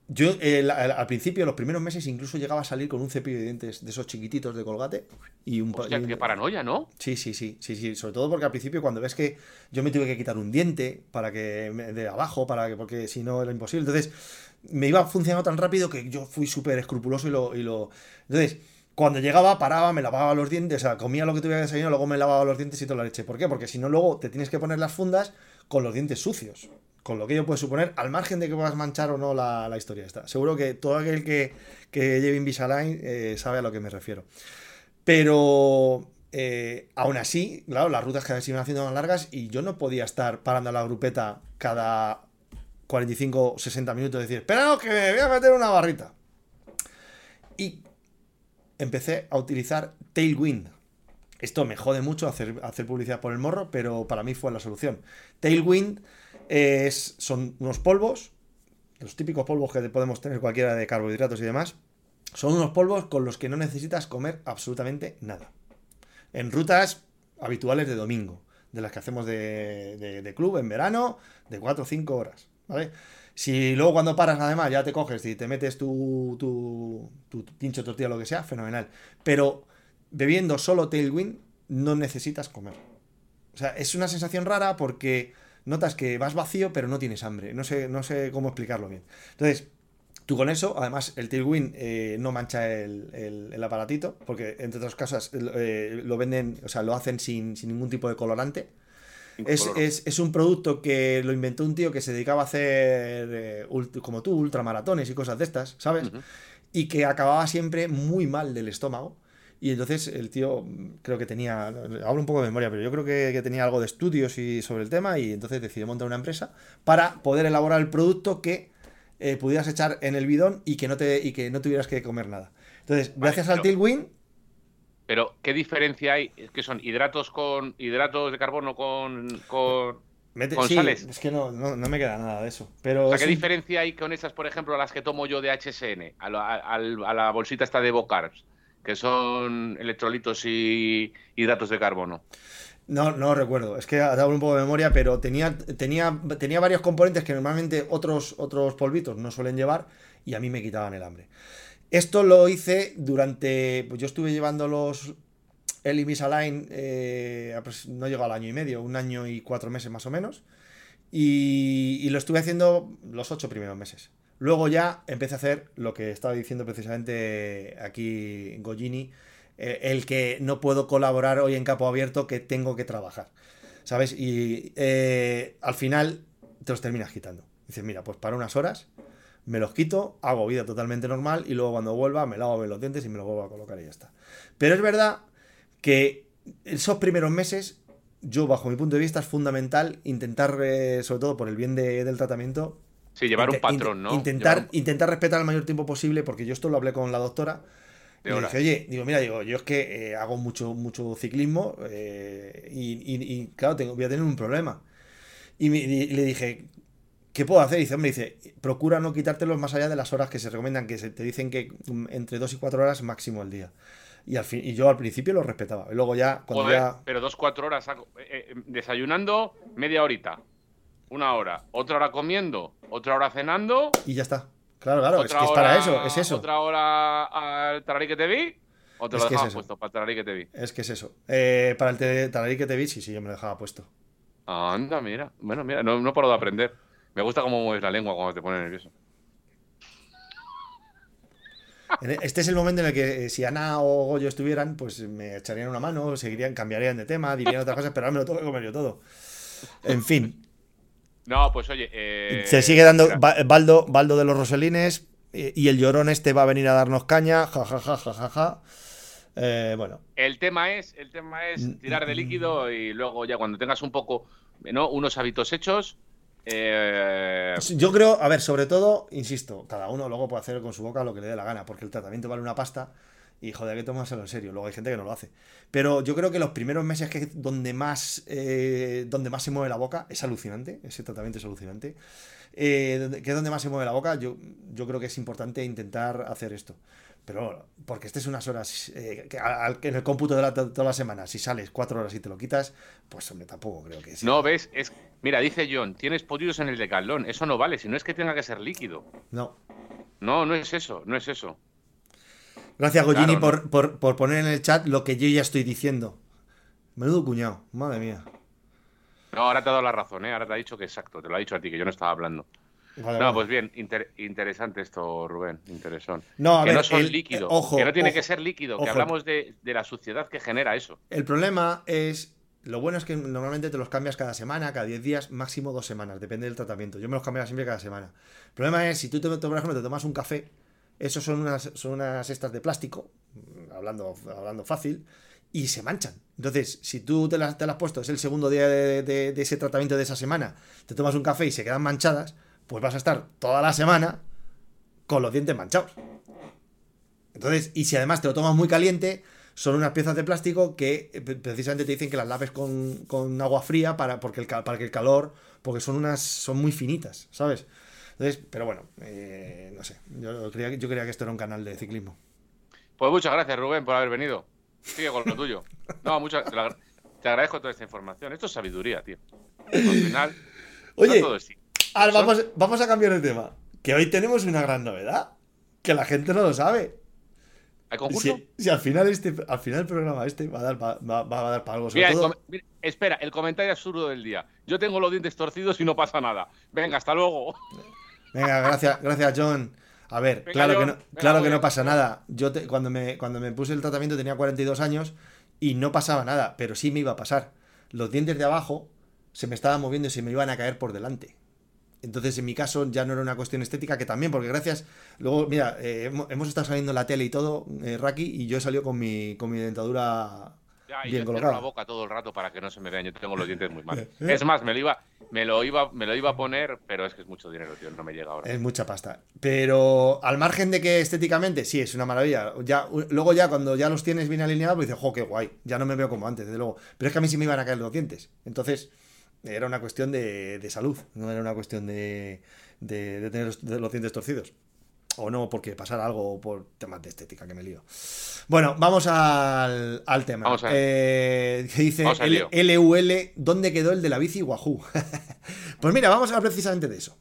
yo eh, al, al principio, los primeros meses, incluso llegaba a salir con un cepillo de dientes de esos chiquititos de colgate y un, Hostia, y qué paranoia, ¿no? Sí, sí, sí, sí, sí. Sobre todo porque al principio cuando ves que yo me tuve que quitar un diente para que de abajo, para que, porque si no era imposible. Entonces, me iba funcionando tan rápido que yo fui súper escrupuloso y lo, y lo. Entonces, cuando llegaba, paraba, me lavaba los dientes, o sea, comía lo que tuviera que desayunar, luego me lavaba los dientes y toda la leche. ¿Por qué? Porque si no, luego te tienes que poner las fundas con los dientes sucios. Con lo que ello puede suponer, al margen de que puedas manchar o no la, historia esta. Seguro que todo aquel que, que lleve Invisalign eh, sabe a lo que me refiero. Pero eh, aún así, claro, las rutas cada vez se iban haciendo más largas y yo no podía estar parando la grupeta cada 45 o 60 minutos y decir, espera, que me voy a meter una barrita. Y empecé a utilizar Tailwind. Esto me jode mucho hacer, hacer publicidad por el morro, pero para mí fue la solución. Tailwind es, son unos polvos, los típicos polvos que podemos tener cualquiera de carbohidratos y demás. Son unos polvos con los que no necesitas comer absolutamente nada. En rutas habituales de domingo, de las que hacemos de, de- club en verano, de 4 o 5 horas. ¿vale? Si luego cuando paras, además, ya te coges y te metes tu, tu, tu pincho tortilla, lo que sea, fenomenal. Pero bebiendo solo Tailwind, no necesitas comer. O sea, es una sensación rara porque notas que vas vacío, pero no tienes hambre. No sé, no sé cómo explicarlo bien. Entonces, tú con eso, además, el Tailwind eh, no mancha el, el- el aparatito, porque entre otras cosas eh, lo venden, o sea, lo hacen sin, sin ningún tipo de colorante. Es, es- es un producto que lo inventó un tío que se dedicaba a hacer, eh, ult- como tú, ultramaratones y cosas de estas, ¿sabes? Y que acababa siempre muy mal del estómago. Y entonces el tío mm, creo que tenía, hablo un poco de memoria, pero yo creo que, que tenía algo de estudios y sobre el tema y entonces decidió montar una empresa para poder elaborar el producto que eh, pudieras echar en el bidón y que no te y que no tuvieras que comer nada. Entonces, gracias al Tailwind, Pero, ¿qué diferencia hay? Es que son hidratos con hidratos de carbono con. con... mete, ¿Con sí, sales? es que no, no, no me queda nada de eso. Pero O sea, ¿qué diferencia hay con esas, por ejemplo, a las que tomo yo de HSN? A, lo- a- al- a la bolsita esta de Bocarbs, que son electrolitos y hidratos de carbono. No, no recuerdo. Es que hablo un poco de memoria, pero tenía, tenía, tenía varios componentes que normalmente otros, otros polvitos no suelen llevar y a mí me quitaban el hambre. Esto lo hice durante. Pues yo estuve llevando los. El Invisalign, eh, apros- no llegó al año y medio, un año y cuatro meses más o menos. Y, y lo estuve haciendo los ocho primeros meses. Luego ya empecé a hacer lo que estaba diciendo precisamente aquí Gogini, eh, el que no puedo colaborar hoy en capo abierto, que tengo que trabajar. ¿Sabes? Y eh, al final te los terminas quitando. Dices, mira, pues para unas horas me los quito, hago vida totalmente normal y luego cuando vuelva me lavo los dientes y me los vuelvo a colocar y ya está. Pero es verdad que esos primeros meses, yo bajo mi punto de vista es fundamental intentar, eh, sobre todo por el bien de- del tratamiento, Sí, llevar un patrón, ¿no? Intentar, Llevar intentar respetar el mayor tiempo posible, porque yo esto lo hablé con la doctora. Y le dije, oye, digo, mira, digo, yo es que eh, hago mucho, mucho ciclismo eh, y, y- y, claro, tengo, voy a tener un problema. Y, me- y le dije, ¿qué puedo hacer? Y dice, hombre, dice, procura no quitártelos más allá de las horas que se recomiendan, que se, te dicen que mm, entre 2 y 4 horas máximo al día. Y, al fin, y yo al principio lo respetaba. Y luego ya, cuando Joder, ya... pero dos, cuatro horas hago- eh, eh, desayunando, media horita, una hora, otra hora comiendo, otra hora cenando, Y ya está. Claro, claro, es para hora- eso, es eso. Otra hora al tararí que te vi, o te Es lo es eso. puesto para el tararí que te vi. Es que es eso. Eh, para el tararí que te vi, sí, sí, yo me lo dejaba puesto. Anda, mira. Bueno, mira, no, no paro de aprender. Me gusta cómo mueves la lengua cuando te pone nervioso. E- Este es el momento en el que eh, si Ana o Goyo estuvieran, pues me echarían una mano, seguirían, cambiarían de tema, dirían otras cosas, pero ahora me lo tengo que comer yo todo. En fin, No, pues oye. eh, se sigue dando Baldo, Baldo de los Roselines y el llorón este va a venir a darnos caña, ja, ja, ja, ja, ja, ja. Eh, bueno, El tema es, el tema Mm, es tirar de líquido y luego ya cuando tengas un poco, ¿no? Unos hábitos hechos. eh, yo creo, a ver, sobre todo, insisto, cada uno luego puede hacer con su boca lo que le dé la gana, porque el tratamiento vale una pasta y joder, hay que tomárselo en serio. Luego hay gente que no lo hace. Pero yo creo que los primeros meses que donde más, eh, donde más se mueve la boca es alucinante, ese tratamiento es alucinante. Eh, que es donde más se mueve la boca, yo, yo creo que es importante intentar hacer esto. Pero porque estés unas horas eh, que al- en el cómputo de la, to- toda la semana, si sales cuatro horas y te lo quitas, pues hombre, tampoco creo que sea. no ves, es. Mira, dice John, tienes pollos en el decalón. Eso no vale, si no es que tenga que ser líquido. No. No, no es eso, no es eso. Gracias, Goyini, Claro, por, por, por poner en el chat lo que yo ya estoy diciendo. Menudo cuñado, madre mía. No, ahora te ha dado la razón, ¿eh? Ahora te ha dicho que exacto, te lo ha dicho a ti, que yo no estaba hablando. Vale, No, vale. pues bien, inter- interesante esto, Rubén, interesante. No, a que ver, no son el- líquidos, ojo, que no tiene ojo, que ser líquido, ojo. que hablamos de, de la suciedad que genera eso. El problema es. Lo bueno es que normalmente te los cambias cada semana, cada 10 días, máximo dos semanas, depende del tratamiento. Yo me los cambiaba siempre cada semana. El problema es, si tú, te, por ejemplo, te tomas un café, esos son unas, son unas estas de plástico, hablando, hablando fácil, y se manchan. Entonces, si tú te las, te las has puesto, es el segundo día de, de- ese tratamiento de esa semana, te tomas un café y se quedan manchadas, pues vas a estar toda la semana con los dientes manchados. Entonces, y si además te lo tomas muy caliente, son unas piezas de plástico que eh, pre- precisamente te dicen que las laves con, con agua fría para, porque el, para que el calor, porque son unas, son muy finitas, ¿sabes? Entonces, pero bueno, eh, no sé, yo creía, yo creía que esto era un canal de ciclismo. Pues muchas gracias, Rubén, por haber venido. Sigue con lo tuyo. No, muchas, te, agra- te agradezco toda esta información. Esto es sabiduría, tío. Al final, Oye, no todo es sí. ahora vamos, vamos a cambiar de tema, que hoy tenemos una gran novedad, que la gente no lo sabe. ¿Hay concurso? Si, si al final este, al final el programa este va a dar, va, va a dar para algo, sobre Mira, el todo- com- mira, espera, el comentario absurdo del día. Yo tengo los dientes torcidos y no pasa nada. Venga, hasta luego. Venga, gracias, gracias John. A ver, Venga, claro, que John, no, venga, claro que no pasa nada. Yo te- cuando, me, cuando me puse el tratamiento tenía 42 años y no pasaba nada, pero sí me iba a pasar. Los dientes de abajo se me estaban moviendo y se me iban a caer por delante. Entonces, en mi caso, ya no era una cuestión estética, que también, porque gracias. Luego, mira, eh, hemos, hemos estado saliendo en la tele y todo, eh, Raki, y yo he salido con mi, con mi dentadura Ya, y bien yo cierro colocada. la boca todo el rato para que no se me vean. Yo tengo los dientes muy mal. Es más, me lo iba, me lo iba, me lo iba a poner, pero es que es mucho dinero, tío. No me llega ahora. Es mucha pasta. Pero al margen de que estéticamente, sí, es una maravilla. Ya, luego ya cuando ya los tienes bien alineados, pues dices, jo, qué guay. Ya no me veo como antes, desde luego. Pero es que a mí sí me iban a caer los dientes. Entonces, era una cuestión de, de salud, no era una cuestión de, de- de tener los dientes torcidos. O no, porque pasara algo por temas de estética, que me lío. Bueno, vamos al, al tema. Vamos a ver. Eh, que dice Vamos. L- LUL, ¿dónde quedó el de la bici Wahoo? pues mira, vamos a hablar precisamente de eso.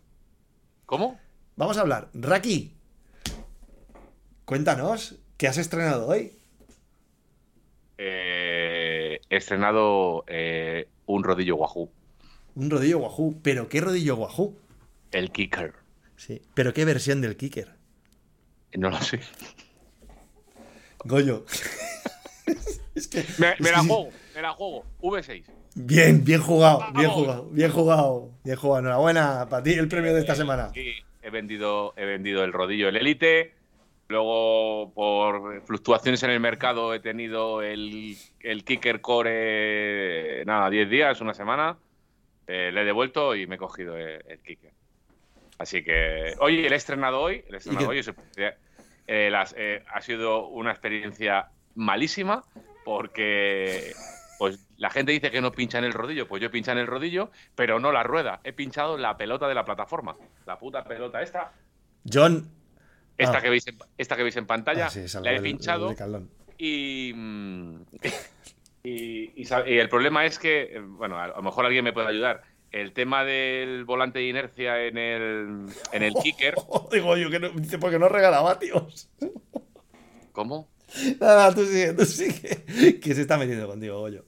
¿Cómo? Vamos a hablar. Raki, cuéntanos, ¿qué has estrenado hoy? Eh, he estrenado eh, un rodillo Wahoo. Un rodillo Wahoo. ¿Pero qué rodillo Wahoo? El Kicker. Sí. Pero ¿qué versión del kicker? No lo sé. Goyo. es que. Me, me la juego, me la juego. V6. Bien, bien jugado, bien jugado, bien jugado, bien jugado. Enhorabuena para ti el premio de esta semana. Sí, he vendido, he vendido el rodillo el Elite. Luego, por fluctuaciones en el mercado, he tenido el, el Kicker Core, nada, 10 días, una semana. Eh, le he devuelto y me he cogido el, el Kicker. Así que, oye, el he estrenado hoy. El he estrenado hoy. Eh, las- eh, ha sido una experiencia malísima porque pues la gente dice que no pincha en el rodillo, pues yo he pinchado en el rodillo, pero no la rueda. He pinchado la pelota de la plataforma. La puta pelota esta, John. esta, Ah. que, veis en, esta que veis en pantalla, Ah, sí, la he pinchado y, mm, y, y sa- y el problema es que, eh, bueno, a lo mejor alguien me puede ayudar. El tema del volante de inercia en el, en el kicker, Digo yo que no, dice porque no regalaba, tíos. ¿cómo? Nada, tú sigue, tú sigue. Que se está metiendo contigo, Goyo.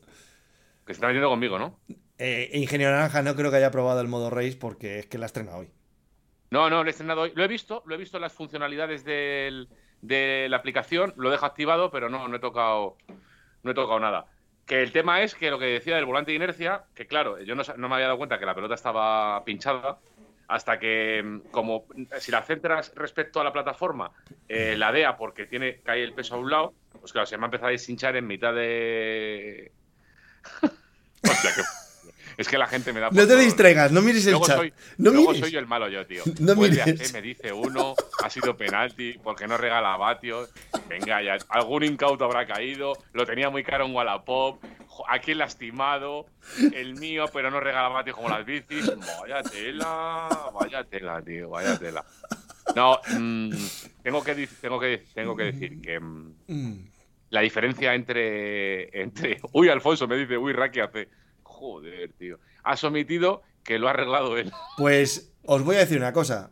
Que se está metiendo conmigo, ¿no? Eh, Ingenio Naranja no creo que haya probado el modo race porque es que la estrena hoy. No, no, lo he estrenado hoy. Lo he visto, lo he visto en las funcionalidades del- de la aplicación, lo dejo activado, pero no, no he tocado, no he tocado nada. Que el tema es que lo que decía del volante de inercia, que claro, yo no, no me había dado cuenta que la pelota estaba pinchada, hasta que, mm, como si la centras respecto a la plataforma, eh, la DEA porque tiene, cae el peso a un lado, pues claro, se me ha empezado a deshinchar en mitad de. Hostia, que- Es que la gente me da. por No te distraigas, no mires el Luego chat. soy, no luego mires. soy yo el malo yo, tío. No Vuelve a mires. hacer, me dice uno, ha sido penalti, porque no regala vatios. Venga, ya, algún incauto habrá caído, lo tenía muy caro en Wallapop, aquí lastimado, el mío, pero no regala vatios como las bicis. Vaya tela, vaya tela, tío, vaya tela. No, mm, tengo, que, tengo, que, tengo que decir que mm, Mm. la diferencia entre, entre. Uy, Alfonso me dice, uy, Raki hace. Joder, tío. Has omitido que lo ha arreglado él. Pues os voy a decir una cosa.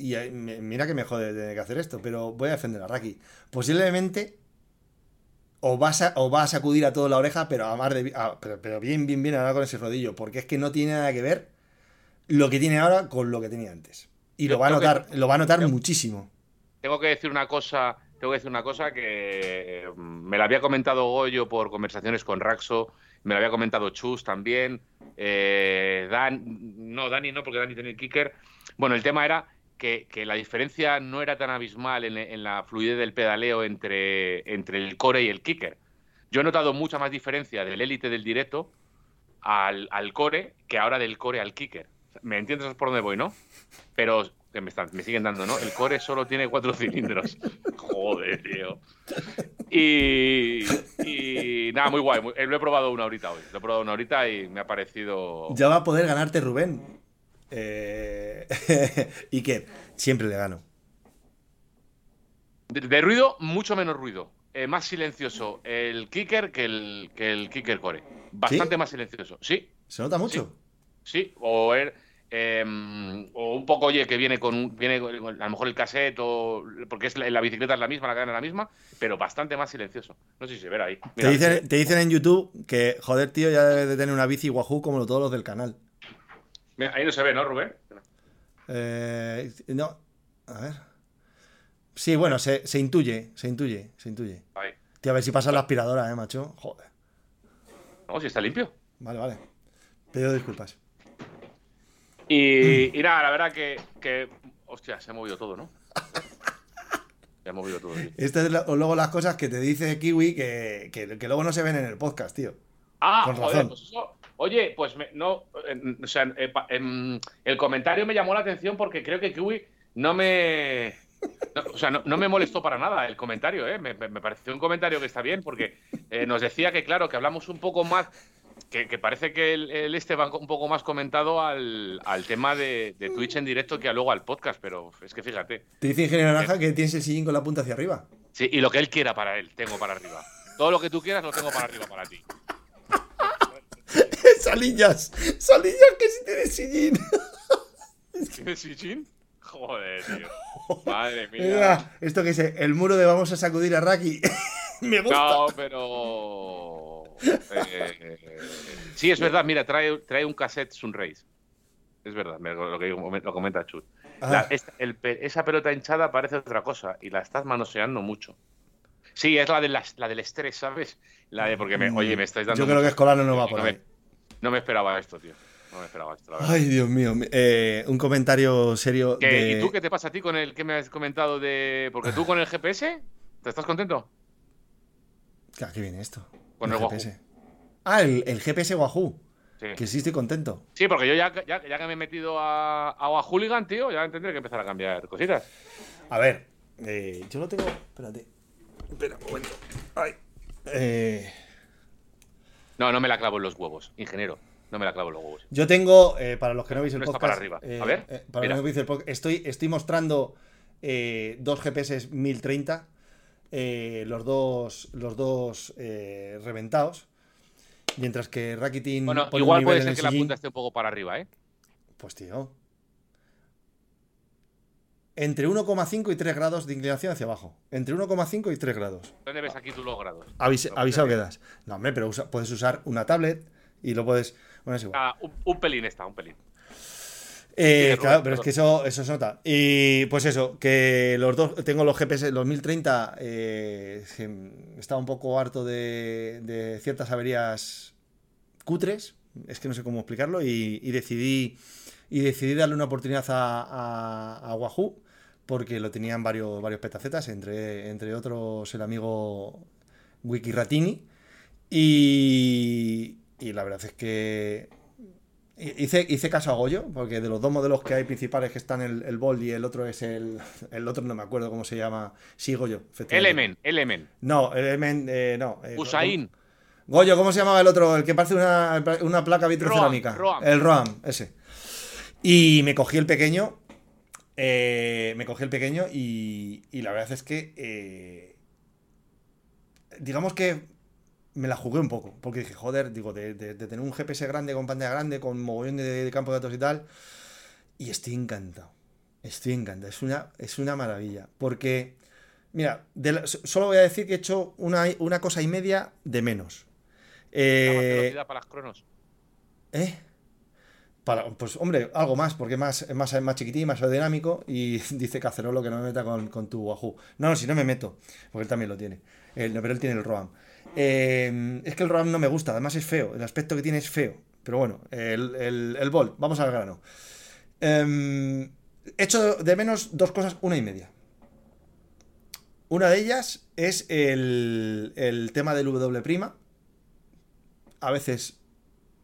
Y mira que me jode tener que hacer esto, pero voy a defender a Raki. Posiblemente o vas a, o va a sacudir a toda la oreja, pero a más de a- pero, pero bien, bien, bien ahora con ese rodillo, porque es que no tiene nada que ver lo que tiene ahora con lo que tenía antes. Y Yo lo va a que- notar, lo va a notar muchísimo. Tengo que decir una cosa. Tengo que decir una cosa que eh, me la había comentado Goyo por conversaciones con Raxo, me la había comentado Chus también, eh, Dan, no, Dani no, porque Dani tenía el kicker. Bueno, el tema era que, la diferencia no era tan abismal en, la fluidez del pedaleo entre, entre el core y el kicker. Yo he notado mucha más diferencia del élite del directo al, al core que ahora del core al kicker. ¿Me entiendes por dónde voy, no? Pero me, están, me siguen dando, ¿no? El core solo tiene cuatro cilindros. Joder, tío. Y, nada, muy guay. eh, lo he probado una horita hoy. Lo he probado una horita y me ha parecido. Ya va a poder ganarte Rubén. Eh... y que siempre le gano. De, de ruido, mucho menos ruido. Eh, más silencioso el kicker que el, que el kicker core. Bastante ¿Sí? más silencioso. Sí, Se nota mucho. sí. O, em, o un poco, oye, que viene con, viene con- a lo mejor el cassette, o, porque es la, la bicicleta es la misma, la cadena es la misma, pero bastante más silencioso. No sé si se verá ahí. Te dicen, te dicen en YouTube que, joder, tío, ya debes de tener una bici Wahoo como todos los del canal. Mira, ahí no se ve, ¿no, Rubén? Eh, no, a ver. Sí, bueno, se, se intuye, se intuye, se intuye. Ahí. Tío, a ver si pasa la aspiradora, eh, macho. Joder. No, si está limpio. Vale, vale. Pido disculpas. Y, y nada, la verdad que, que. Hostia, se ha movido todo, ¿no? Se ha movido todo. tío. Estas es o luego las cosas que te dice Kiwi que, que, que luego no se ven en el podcast, tío. Ah, Con joder, razón. pues eso. Oye, pues me- no. eh, o sea, eh, pa- el comentario me llamó la atención porque creo que Kiwi no me. no, o sea, no, no me molestó para nada el comentario, ¿eh? Me, me- pareció un comentario que está bien porque eh, nos decía que, claro, que hablamos un poco más. Que, que parece que el, el este va un poco más comentado al, al tema de, de Twitch en directo que a luego al podcast, pero es que fíjate. Te dice Ingeniero Naranja que tienes el sillín con la punta hacia arriba. Sí, y lo que él quiera para él, tengo para arriba. Todo lo que tú quieras lo tengo para arriba para ti. ¡Salillas! ¡Salillas que sí tienes sillín! ¿Tienes sillín? Joder, tío. Madre mía. Mira, esto que es el muro de vamos a sacudir a Raki. Me gusta. No, pero. eh, sí, es verdad. Mira, trae, trae un cassette Sunrace. Es verdad, lo que lo comenta Chut. Ah. La- el esa pelota hinchada parece otra cosa y la estás manoseando mucho. Sí, es la, de las- la del estrés, ¿sabes? La de porque, me, oye, me estáis dando. Yo creo que Escolano no va por ahí. No me esperaba esto, tío. No me esperaba esto, la verdad. Ay, Dios mío. eh, un comentario serio. ¿Qué- de- ¿Y tú qué te pasa a ti con el que me has comentado de. Porque tú con el GPS, ¿te estás contento? ¿A qué viene esto? Con el Wahoo. GPS. Ah, el, el GPS Wahoo. Sí. Que sí estoy contento. Sí, porque yo ya, ya, ya que me he metido a, a Hooligan, tío, ya tendré que empezar a cambiar cositas. A ver, eh, yo lo tengo. Espérate. Espera un momento. Ay. Eh, No, no me la clavo en los huevos, ingeniero. No me la clavo en los huevos. yo tengo, eh, para los que no veis el No está podcast. para arriba. eh, A ver, eh, para los que no veis el podcast, estoy, estoy mostrando dos GPS 1030. eh, los dos, los dos reventados. Mientras que Rakitin. Bueno, igual puede ser que la punta esté un poco para arriba, ¿eh? Pues tío. Entre 1,5 y 3 grados de inclinación hacia abajo. Entre 1,5 y 3 grados. ¿Dónde ves aquí tú los grados? Lo avisado que das. No, hombre, pero usa- puedes usar una tablet y lo puedes. Bueno, es igual. Ah, un, un pelín está, un pelín. Eh, claro, pero es que eso, eso se nota. Y pues eso, que los dos, tengo los GPS, los 1030, eh, estaba un poco harto de, de ciertas averías cutres, es que no sé cómo explicarlo, y, y decidí, y decidí darle una oportunidad a, a, a Wahoo, porque lo tenían varios, varios petacetas, entre, entre otros el amigo Wikiratini, y, y la verdad es que Hice, hice caso a Goyo, porque de los dos modelos que hay principales que están el, el Bolt y el otro es el. El otro no me acuerdo cómo se llama. Sí, Goyo. Element, Element. No, Element, eh, no. eh, Usain. Goyo, ¿cómo se llamaba el otro? El que parece una, una placa vitrocerámica. Roam. El Roam, ese. Y me cogí el pequeño. Eh, me cogí el pequeño y, y la verdad es que. eh, digamos que me la jugué un poco. Porque dije, joder, digo, de, de- de tener un GPS grande con pantalla grande, con mogollón de, de campo de datos y tal. Y estoy encantado. Estoy encantado. Es una, es una maravilla. Porque, mira, la- solo voy a decir que he hecho una, una cosa y media de menos. Más Eh, velocidad para las cronos. ¿Eh? Para, pues hombre, algo más, porque es más, es más, más chiquitín, más aerodinámico. Y dice Cacerolo que no me meta con, con tu Wahoo. No, no, si no me meto, porque él también lo tiene. Él- pero él tiene el Roam. Eh, es que el Roam no me gusta, además es feo. El aspecto que tiene es feo. Pero bueno, el, el, el vamos al grano. Eh, he hecho de menos dos cosas, una y media. Una de ellas es el, el tema del W'. A veces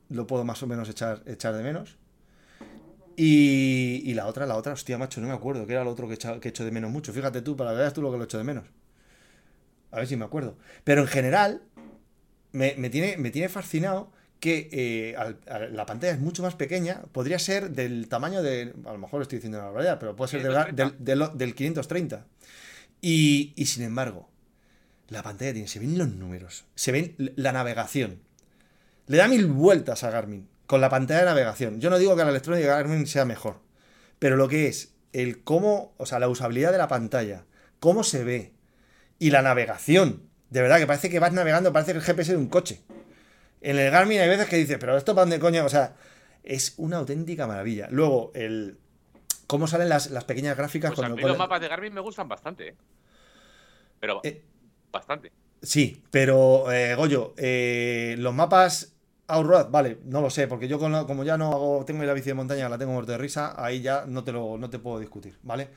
lo puedo más o menos echar, echar de menos. Y, y la otra, la otra, hostia, macho, no me acuerdo, que era lo otro que he, echado- que he hecho de menos mucho. Fíjate tú, para veas tú lo que lo he hecho de menos. A ver si me acuerdo. Pero en general, me, me tiene, me tiene fascinado que eh, al- al- la pantalla es mucho más pequeña. Podría ser del tamaño de. A lo mejor estoy diciendo una barbaridad, pero puede ser del, 530. del, del- del 530. Y, y sin embargo, la pantalla tiene. Se ven los números, se ven la navegación. Le da mil vueltas a Garmin con la pantalla de navegación. Yo no digo que la electrónica de Garmin sea mejor, pero lo que es el cómo, o sea, la usabilidad de la pantalla, cómo se ve y la navegación. De verdad que parece que vas navegando, parece que el GPS de un coche. En el Garmin hay veces que dices, pero esto para dónde coño, o sea, es una auténtica maravilla. Luego, el cómo salen las, las pequeñas gráficas Pues a cuando- mí con los mapas de Garmin me gustan bastante, ¿eh? Pero Eh, bastante. Sí, pero eh, Goyo, eh, los mapas Outroad, vale, no lo sé, porque yo con la- como ya no hago, tengo la bici de montaña, la tengo muerto de risa, ahí ya no te lo, no te puedo discutir, ¿vale?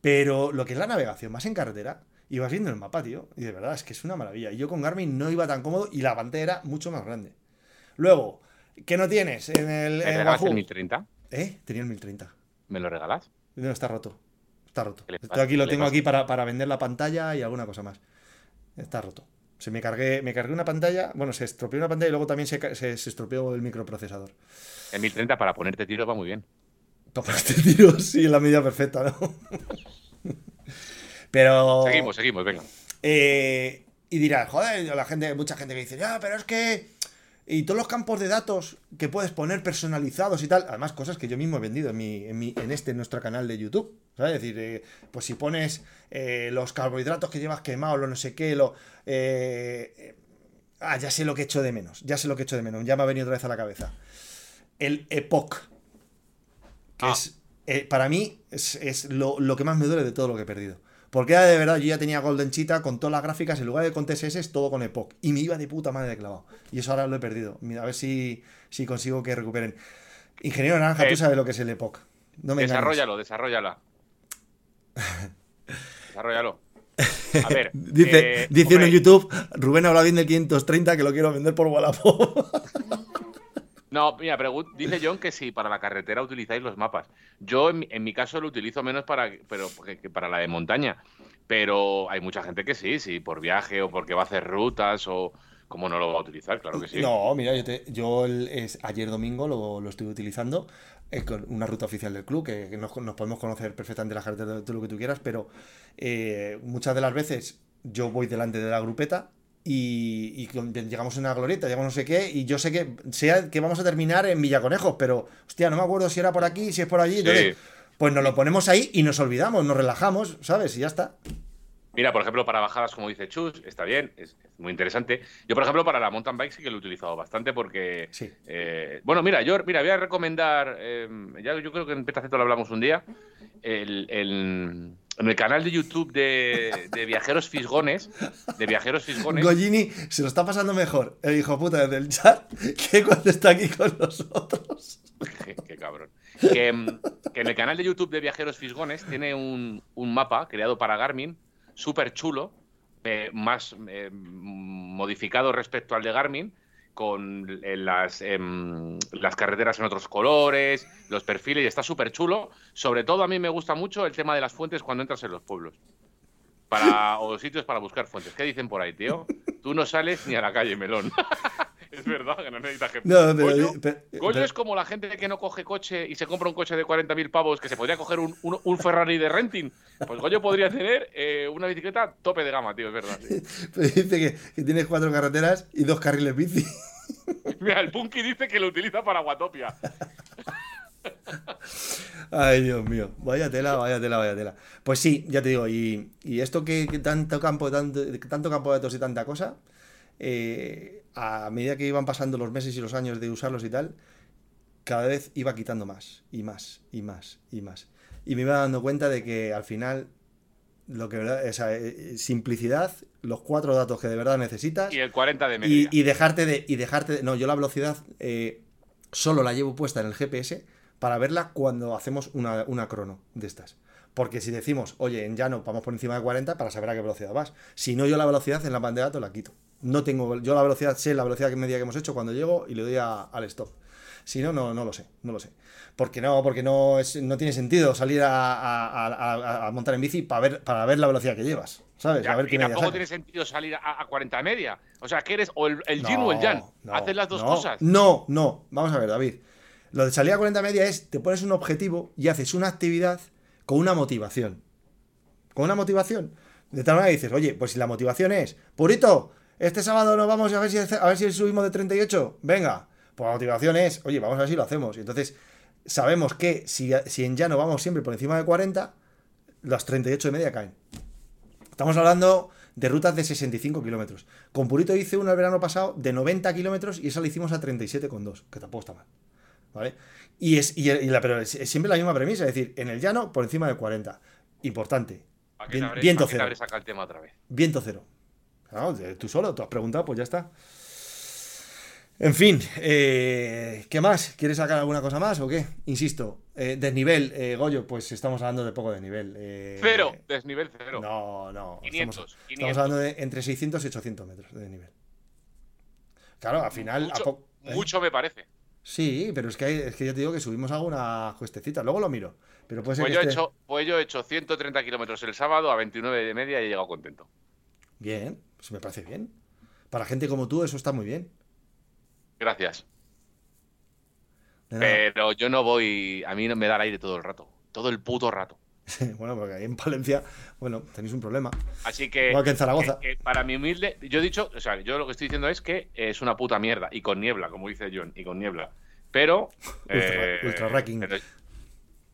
Pero lo que es la navegación, más en carretera, ibas viendo el mapa, tío, y de verdad es que es una maravilla. Y yo con Garmin no iba tan cómodo y la pantalla era mucho más grande. Luego, ¿qué no tienes en el ¿Me en regalas el 1030? ¿Eh? Tenía el 1030. ¿Me lo regalas? No, está roto. Está roto. Aquí lo ¿Qué le tengo aquí para, para vender la pantalla y alguna cosa más. Está roto. Se me cargué, me cargué una pantalla, bueno, se estropeó una pantalla y luego también se, se, se estropeó el microprocesador. El 1030 para ponerte tiro va muy bien. Para este tiro, sí, en la medida perfecta, ¿no? Pero. Seguimos, seguimos, venga. Eh, y dirás, joder, la gente, mucha gente que dice, ya, pero es que. Y todos los campos de datos que puedes poner personalizados y tal, además cosas que yo mismo he vendido en, mi, en, mi- en este, en nuestro canal de YouTube. ¿Sabes? Es decir, eh, pues si pones eh, los carbohidratos que llevas quemados, lo no sé qué, lo. eh, ah, ya sé lo que he hecho de menos. Ya sé lo que he hecho de menos. Ya me ha venido otra vez a la cabeza. El Epoch. Que Ah. es para mí es, es lo, lo que más me duele de todo lo que he perdido. Porque de verdad, yo ya tenía Golden Cheetah con todas las gráficas, en lugar de con TSS, todo con Epoch. Y me iba de puta madre de clavado. Y eso ahora lo he perdido. Mira, a ver si, si consigo que recuperen. Ingeniero Naranja, Eh, tú sabes lo que es el Epoch. No me engañes. Desarrollalo, desarrollala. Desarrollalo. A ver. Dice, eh, dice uno en YouTube, Rubén habla bien del 530 que lo quiero vender por Wallapop. No, mira, pregun- dice John que si para la carretera utilizáis los mapas. Yo, en en mi caso, lo utilizo menos para, pero, para la de montaña. Pero hay mucha gente que sí, sí, por viaje o porque va a hacer rutas o como no lo va a utilizar, claro que sí. No, mira, yo, te- yo el- es, ayer domingo lo, lo estuve utilizando eh, con una ruta oficial del club, que, nos, podemos conocer perfectamente las carreteras, todo lo que tú quieras, pero eh, muchas de las veces yo voy delante de la grupeta y, llegamos a una glorieta, llegamos no sé qué, y yo sé que sea que vamos a terminar en Villaconejos, pero hostia, no me acuerdo si era por aquí, si es por allí, Sí. entonces, pues nos lo ponemos ahí y nos olvidamos, nos relajamos, ¿sabes? Y ya está. Mira, por ejemplo, para bajadas, como dice Chus, está bien, es, muy interesante. Yo, por ejemplo, para la mountain bike sí que lo he utilizado bastante porque. Sí. eh, bueno, mira, yo mira, voy a recomendar. eh, ya yo creo que en Petacito lo hablamos un día. El, el- en el canal de YouTube de, de Viajeros Fisgones. De Viajeros Fisgones. Gollini se lo está pasando mejor, el hijo puta del chat, que cuando está aquí con nosotros. Qué, qué cabrón. Que, que en el canal de YouTube de Viajeros Fisgones tiene un, un mapa creado para Garmin, súper chulo, eh, más eh, modificado respecto al de Garmin, con eh, las, em, las carreteras en otros colores, los perfiles, y está súper chulo. Sobre todo a mí me gusta mucho el tema de las fuentes cuando entras en los pueblos. Para, o sitios para buscar fuentes. ¿Qué dicen por ahí, tío? Tú no sales ni a la calle, melón. es verdad que no necesitas que... No, pero, Goyo- pero- Goyo pero- es como la gente que no coge coche y se compra un coche de 40.000 pavos que se podría coger un, un- un Ferrari de renting. Pues Goyo podría tener eh, una bicicleta tope de gama, tío, es verdad. sí. pero dice que, que tienes cuatro carreteras y dos carriles bici. Mira, el Punky dice que lo utiliza para Watopia. Ay, Dios mío. Vaya tela, vaya tela, vaya tela. Pues sí, ya te digo, y, y esto que, que tanto campo, tanto, tanto campo de datos y tanta cosa, eh, a medida que iban pasando los meses y los años de usarlos y tal, cada vez iba quitando más, y más, y más, y más. Y me iba dando cuenta de que al final, lo que verdad, o sea, eh, simplicidad, los cuatro datos que de verdad necesitas. Y el 40 de media. Y, y dejarte de. Y dejarte de- no, yo la velocidad eh, solo la llevo puesta en el GPS para verla cuando hacemos una, una crono de estas. Porque si decimos, oye, en llano vamos por encima de 40 para saber a qué velocidad vas. Si no, yo la velocidad en la de datos la quito. No tengo. Yo la velocidad sé la velocidad que media que hemos hecho cuando llego y le doy a- al stop. Si no, no, no lo sé, no lo sé. Porque no, porque no, es, no tiene sentido salir a, montar en bici para ver, para ver la velocidad que llevas. ¿Sabes? Ya, a ver y qué tampoco tiene sentido salir a, a 40 de media. O sea, que eres o el, el o el no, Haces las dos no, cosas. No, no. Vamos a ver, David. Lo de salir a 40 media es, te pones un objetivo y haces una actividad con una motivación. Con una motivación. De tal manera que dices, oye, pues si la motivación es, Purito, este sábado nos vamos a ver si, a ver si subimos de 38. Venga. Pues la motivación es, oye, vamos a ver si lo hacemos. Y entonces, sabemos que si, si en llano vamos siempre por encima de 40, las 38 de media caen. Estamos hablando de rutas de 65 kilómetros. Con Purito hice una el verano pasado de 90 kilómetros y esa la hicimos a 37,2, que tampoco está mal. ¿Vale? Y es, y, y la, pero es, es siempre la misma premisa, es decir, en el llano por encima de 40. Importante. ¿Para qué Vien- te habré- viento cero. habré sacado el tema otra vez? Viento cero. Claro, de- tú solo, tú has preguntado, pues ya está. En fin, eh, ¿qué más? ¿Quieres sacar alguna cosa más o qué? Insisto, eh, desnivel, eh, Goyo, pues estamos hablando de poco desnivel. Cero, desnivel cero. No, no. 500, estamos, 500. estamos hablando de entre 600 y 800 metros de desnivel. Claro, al final. mucho, mucho me parece. Sí, pero es que, hay- es que ya te digo que subimos alguna cuestecita. Luego lo miro. Pero puede ser Pues que yo, he hecho, pues yo he hecho 130 kilómetros el sábado a 29 de media y he llegado contento. Bien, pues me parece bien. Para gente como tú, eso está muy bien. Gracias. Pero yo no voy. A mí no me da el aire todo el rato. Todo el puto rato. bueno, porque ahí en Palencia, bueno, tenéis un problema. Así que. Igual que en Zaragoza. que- que para mi humilde. Yo he dicho. O sea, yo lo que estoy diciendo es que es una puta mierda. Y con niebla, como dice John. Y con niebla. Pero. Ultra- ultra racking. pero-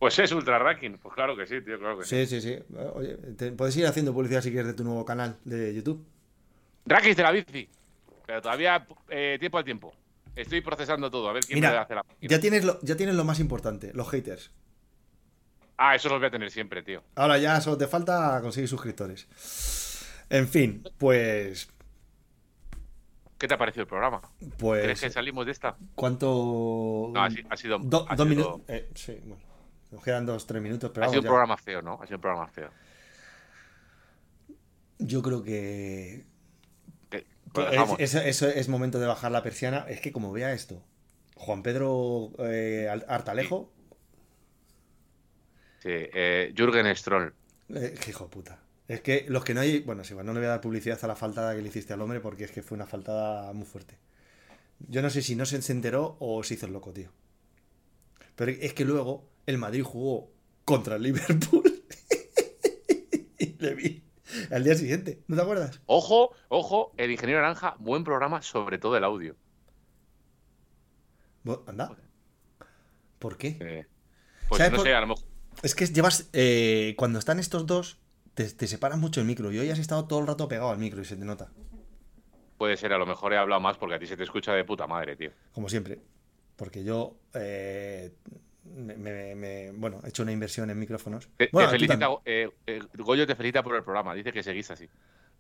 pues es ultra racking. Pues claro que sí, tío. Claro que sí. Sí, sí, sí. Oye, te- puedes ir haciendo publicidad si quieres de tu nuevo canal de YouTube. Rackings de la bici. Pero todavía eh, tiempo al tiempo. Estoy procesando todo. A ver quién me Mira, hace la ya tienes, lo, ya tienes lo más importante, los haters. Ah, eso los voy a tener siempre, tío. Ahora ya solo te falta conseguir suscriptores. En fin, pues. ¿Qué te ha parecido el programa? Pues. ¿Crees que salimos de esta? ¿Cuánto.? No, ha, si- ha sido. Do- ha dos sido- minutos. eh, sí, bueno. Nos quedan dos, tres minutos, pero Ha sido un ya. programa feo, ¿no? Ha sido un programa feo. Yo creo que. Pues es, es- eso es momento de bajar la persiana. Es que como vea esto, Juan Pedro eh, Al- Artalejo, Sí, eh, Jürgen Stroll. eh, hijo de puta. Es que los que no hay. Bueno, sí, bueno, no le voy a dar publicidad a la faltada que le hiciste al hombre porque es que fue una faltada muy fuerte. Yo no sé si no se se enteró o se hizo el loco, tío. Pero es que luego el Madrid jugó contra el Liverpool y le vi al día siguiente. ¿No te acuerdas? Ojo, ojo, el ingeniero Naranja, buen programa, sobre todo el audio. Anda. ¿Por qué? Eh, pues ¿Sabes no por- sé, a lo mejor. Es que llevas. eh, cuando están estos dos, te, te separas mucho el micro. Y hoy has estado todo el rato pegado al micro y se te nota. Puede ser, a lo mejor he hablado más porque a ti se te escucha de puta madre, tío. Como siempre. Porque yo. eh, me, me- me- bueno, he hecho una inversión en micrófonos. Te, Bueno, felicita, eh, eh, Goyo te felicita por el programa, dice que seguís así.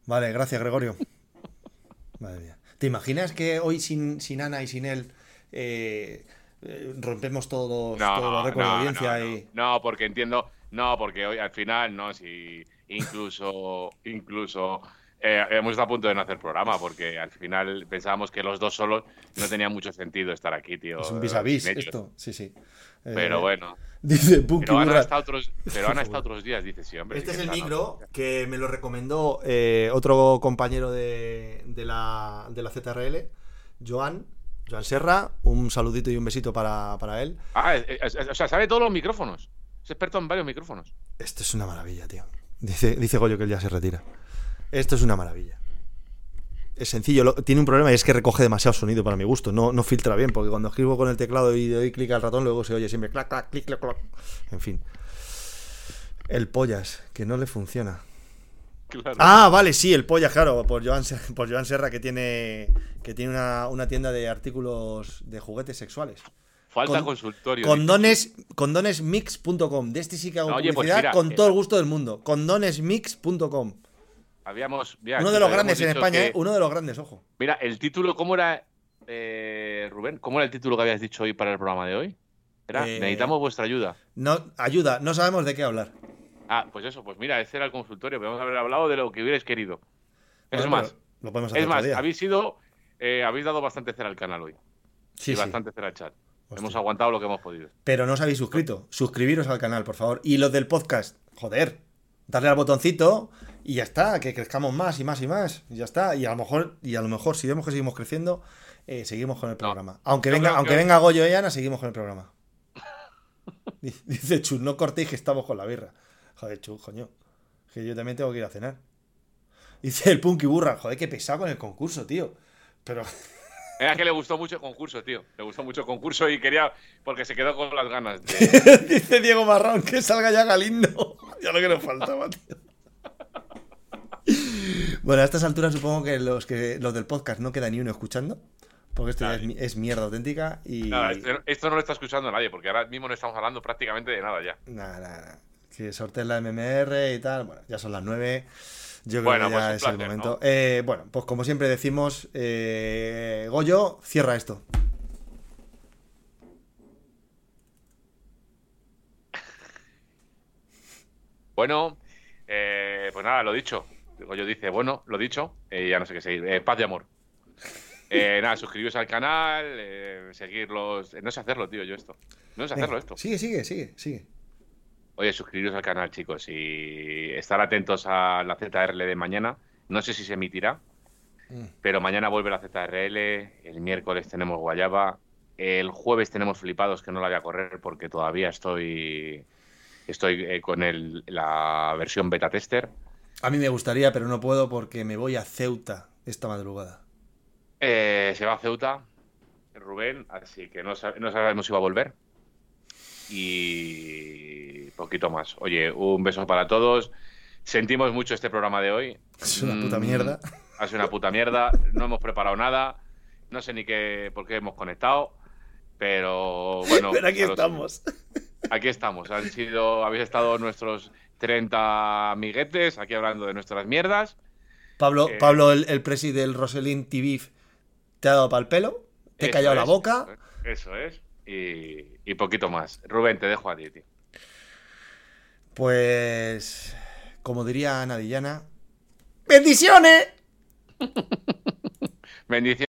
Vale, gracias, Gregorio. Madre mía. ¿Te imaginas que hoy sin, sin Ana y sin él eh, eh, rompemos todos, No, todos los récords no, de audiencia no, y. no, porque entiendo, no, porque hoy al final, no, si incluso, incluso eh, hemos estado a punto de no hacer programa, porque al final pensábamos que los dos solos no tenía mucho sentido estar aquí, tío. Es un vis a vis esto. Sí, sí. Eh, Pero bueno, Dice Punky pero han estado otros, pero han estado otros días, dice sí, hombre. Este es el micro que me lo recomendó eh, otro compañero de, de la, de la ZRL, Joan, Joan Serra. Un saludito y un besito para, para él. Ah, es- es- es- o sea, sabe todos los micrófonos. Es experto en varios micrófonos. Esto es una maravilla, tío. Dice, dice Goyo que él ya se retira. Esto es una maravilla. Es sencillo, lo- tiene un problema y es que recoge demasiado sonido para mi gusto. No, no filtra bien, porque cuando escribo con el teclado y doy clic al ratón, luego se oye siempre clac, clac, clic, clac, clac. En fin. El pollas, que no le funciona. Claro. Ah, vale, sí, el polla, claro, por Joan, por Joan Serra, que tiene, que tiene una, una tienda de artículos de juguetes sexuales. Falta con- consultorio. Condones, condonesmix.com. De este sí que hago Oye, pues publicidad mira, con eh, todo el gusto del mundo. Condonesmix.com. Habíamos, mira, Uno de los grandes en España, que- ¿eh? Uno de los grandes, ojo. Mira, el título, ¿cómo era, eh, Rubén? ¿Cómo era el título que habías dicho hoy para el programa de hoy? Era, Eh, necesitamos vuestra ayuda. No, ayuda, no sabemos de qué hablar. Ah, pues eso, pues mira, ese era el consultorio. Podemos haber hablado de lo que hubierais querido. Es más, Lo podemos hacer es más, día. habéis sido, eh, habéis dado bastante cera al canal hoy. Sí, y sí. bastante cera al chat. Hostia. Hemos aguantado lo que hemos podido. Pero no os habéis suscrito. Suscribiros al canal, por favor. Y los del podcast, joder, darle al botoncito y ya está, que crezcamos más y más y más. Y ya está. Y a lo mejor, y a lo mejor, si vemos que seguimos creciendo, eh, seguimos con el programa. Aunque venga, aunque que- venga Goyo y Ana, seguimos con el programa. Dice- Dice Chus, no cortéis que estamos con la birra. Joder, Chus, coño. Que yo también tengo que ir a cenar. Dice el Punky Burra, joder, qué pesado con el concurso, tío. Pero Era que le gustó mucho el concurso, tío. Le gustó mucho el concurso y quería, porque se quedó con las ganas. de- Dice Diego Marrón que salga ya Galindo. ya lo que nos faltaba, tío. Bueno, a estas alturas supongo que los que los del podcast no queda ni uno escuchando. Porque esto ya es, es mierda auténtica y. Nada, esto, esto no lo está escuchando nadie, porque ahora mismo no estamos hablando prácticamente de nada ya. Nada, nada, nada. Que sorteen la MMR y tal. Bueno, ya son las 9. Yo creo Bueno, que ya pues es el momento. ¿no? Eh, bueno, pues como siempre decimos, eh, Goyo, cierra esto. Bueno, eh, pues nada, lo dicho. Digo, yo dice, bueno, lo dicho, eh, ya no sé qué seguir. Eh, paz de amor. Eh, nada, suscribiros al canal, seguirlos. no sé hacerlo, tío, yo esto. No sé hacerlo esto. Sigue, sigue, sigue, sigue. Oye, suscribiros al canal, chicos, y estar atentos a la ZRL de mañana. No sé si se emitirá, Mm. pero mañana vuelve la ZRL. El miércoles tenemos Guayaba. El jueves tenemos Flipados, que no la voy a correr porque todavía estoy estoy eh, con el, la versión beta tester. A mí me gustaría, pero no puedo porque me voy a Ceuta esta madrugada. Eh, se va a Ceuta, Rubén, así que no, sab- no sabemos si va a volver. Y poquito más. Oye, un beso para todos. Sentimos mucho este programa de hoy. Es una puta Mm, mierda. Ha sido una puta mierda. No hemos preparado nada. No sé ni qué, por qué hemos conectado. Pero bueno. Pero aquí los- estamos. aquí estamos. Han sido, habéis estado nuestros 30 amiguetes aquí hablando de nuestras mierdas. Pablo, Eh. Pablo el, el presi del Roselín TV, te ha dado pal pelo, te he callado la boca. Eso es. Y, y poquito más. Rubén, te dejo a ti, tío. Pues, como diría Ana Dillana, ¡bendiciones! Bendiciones.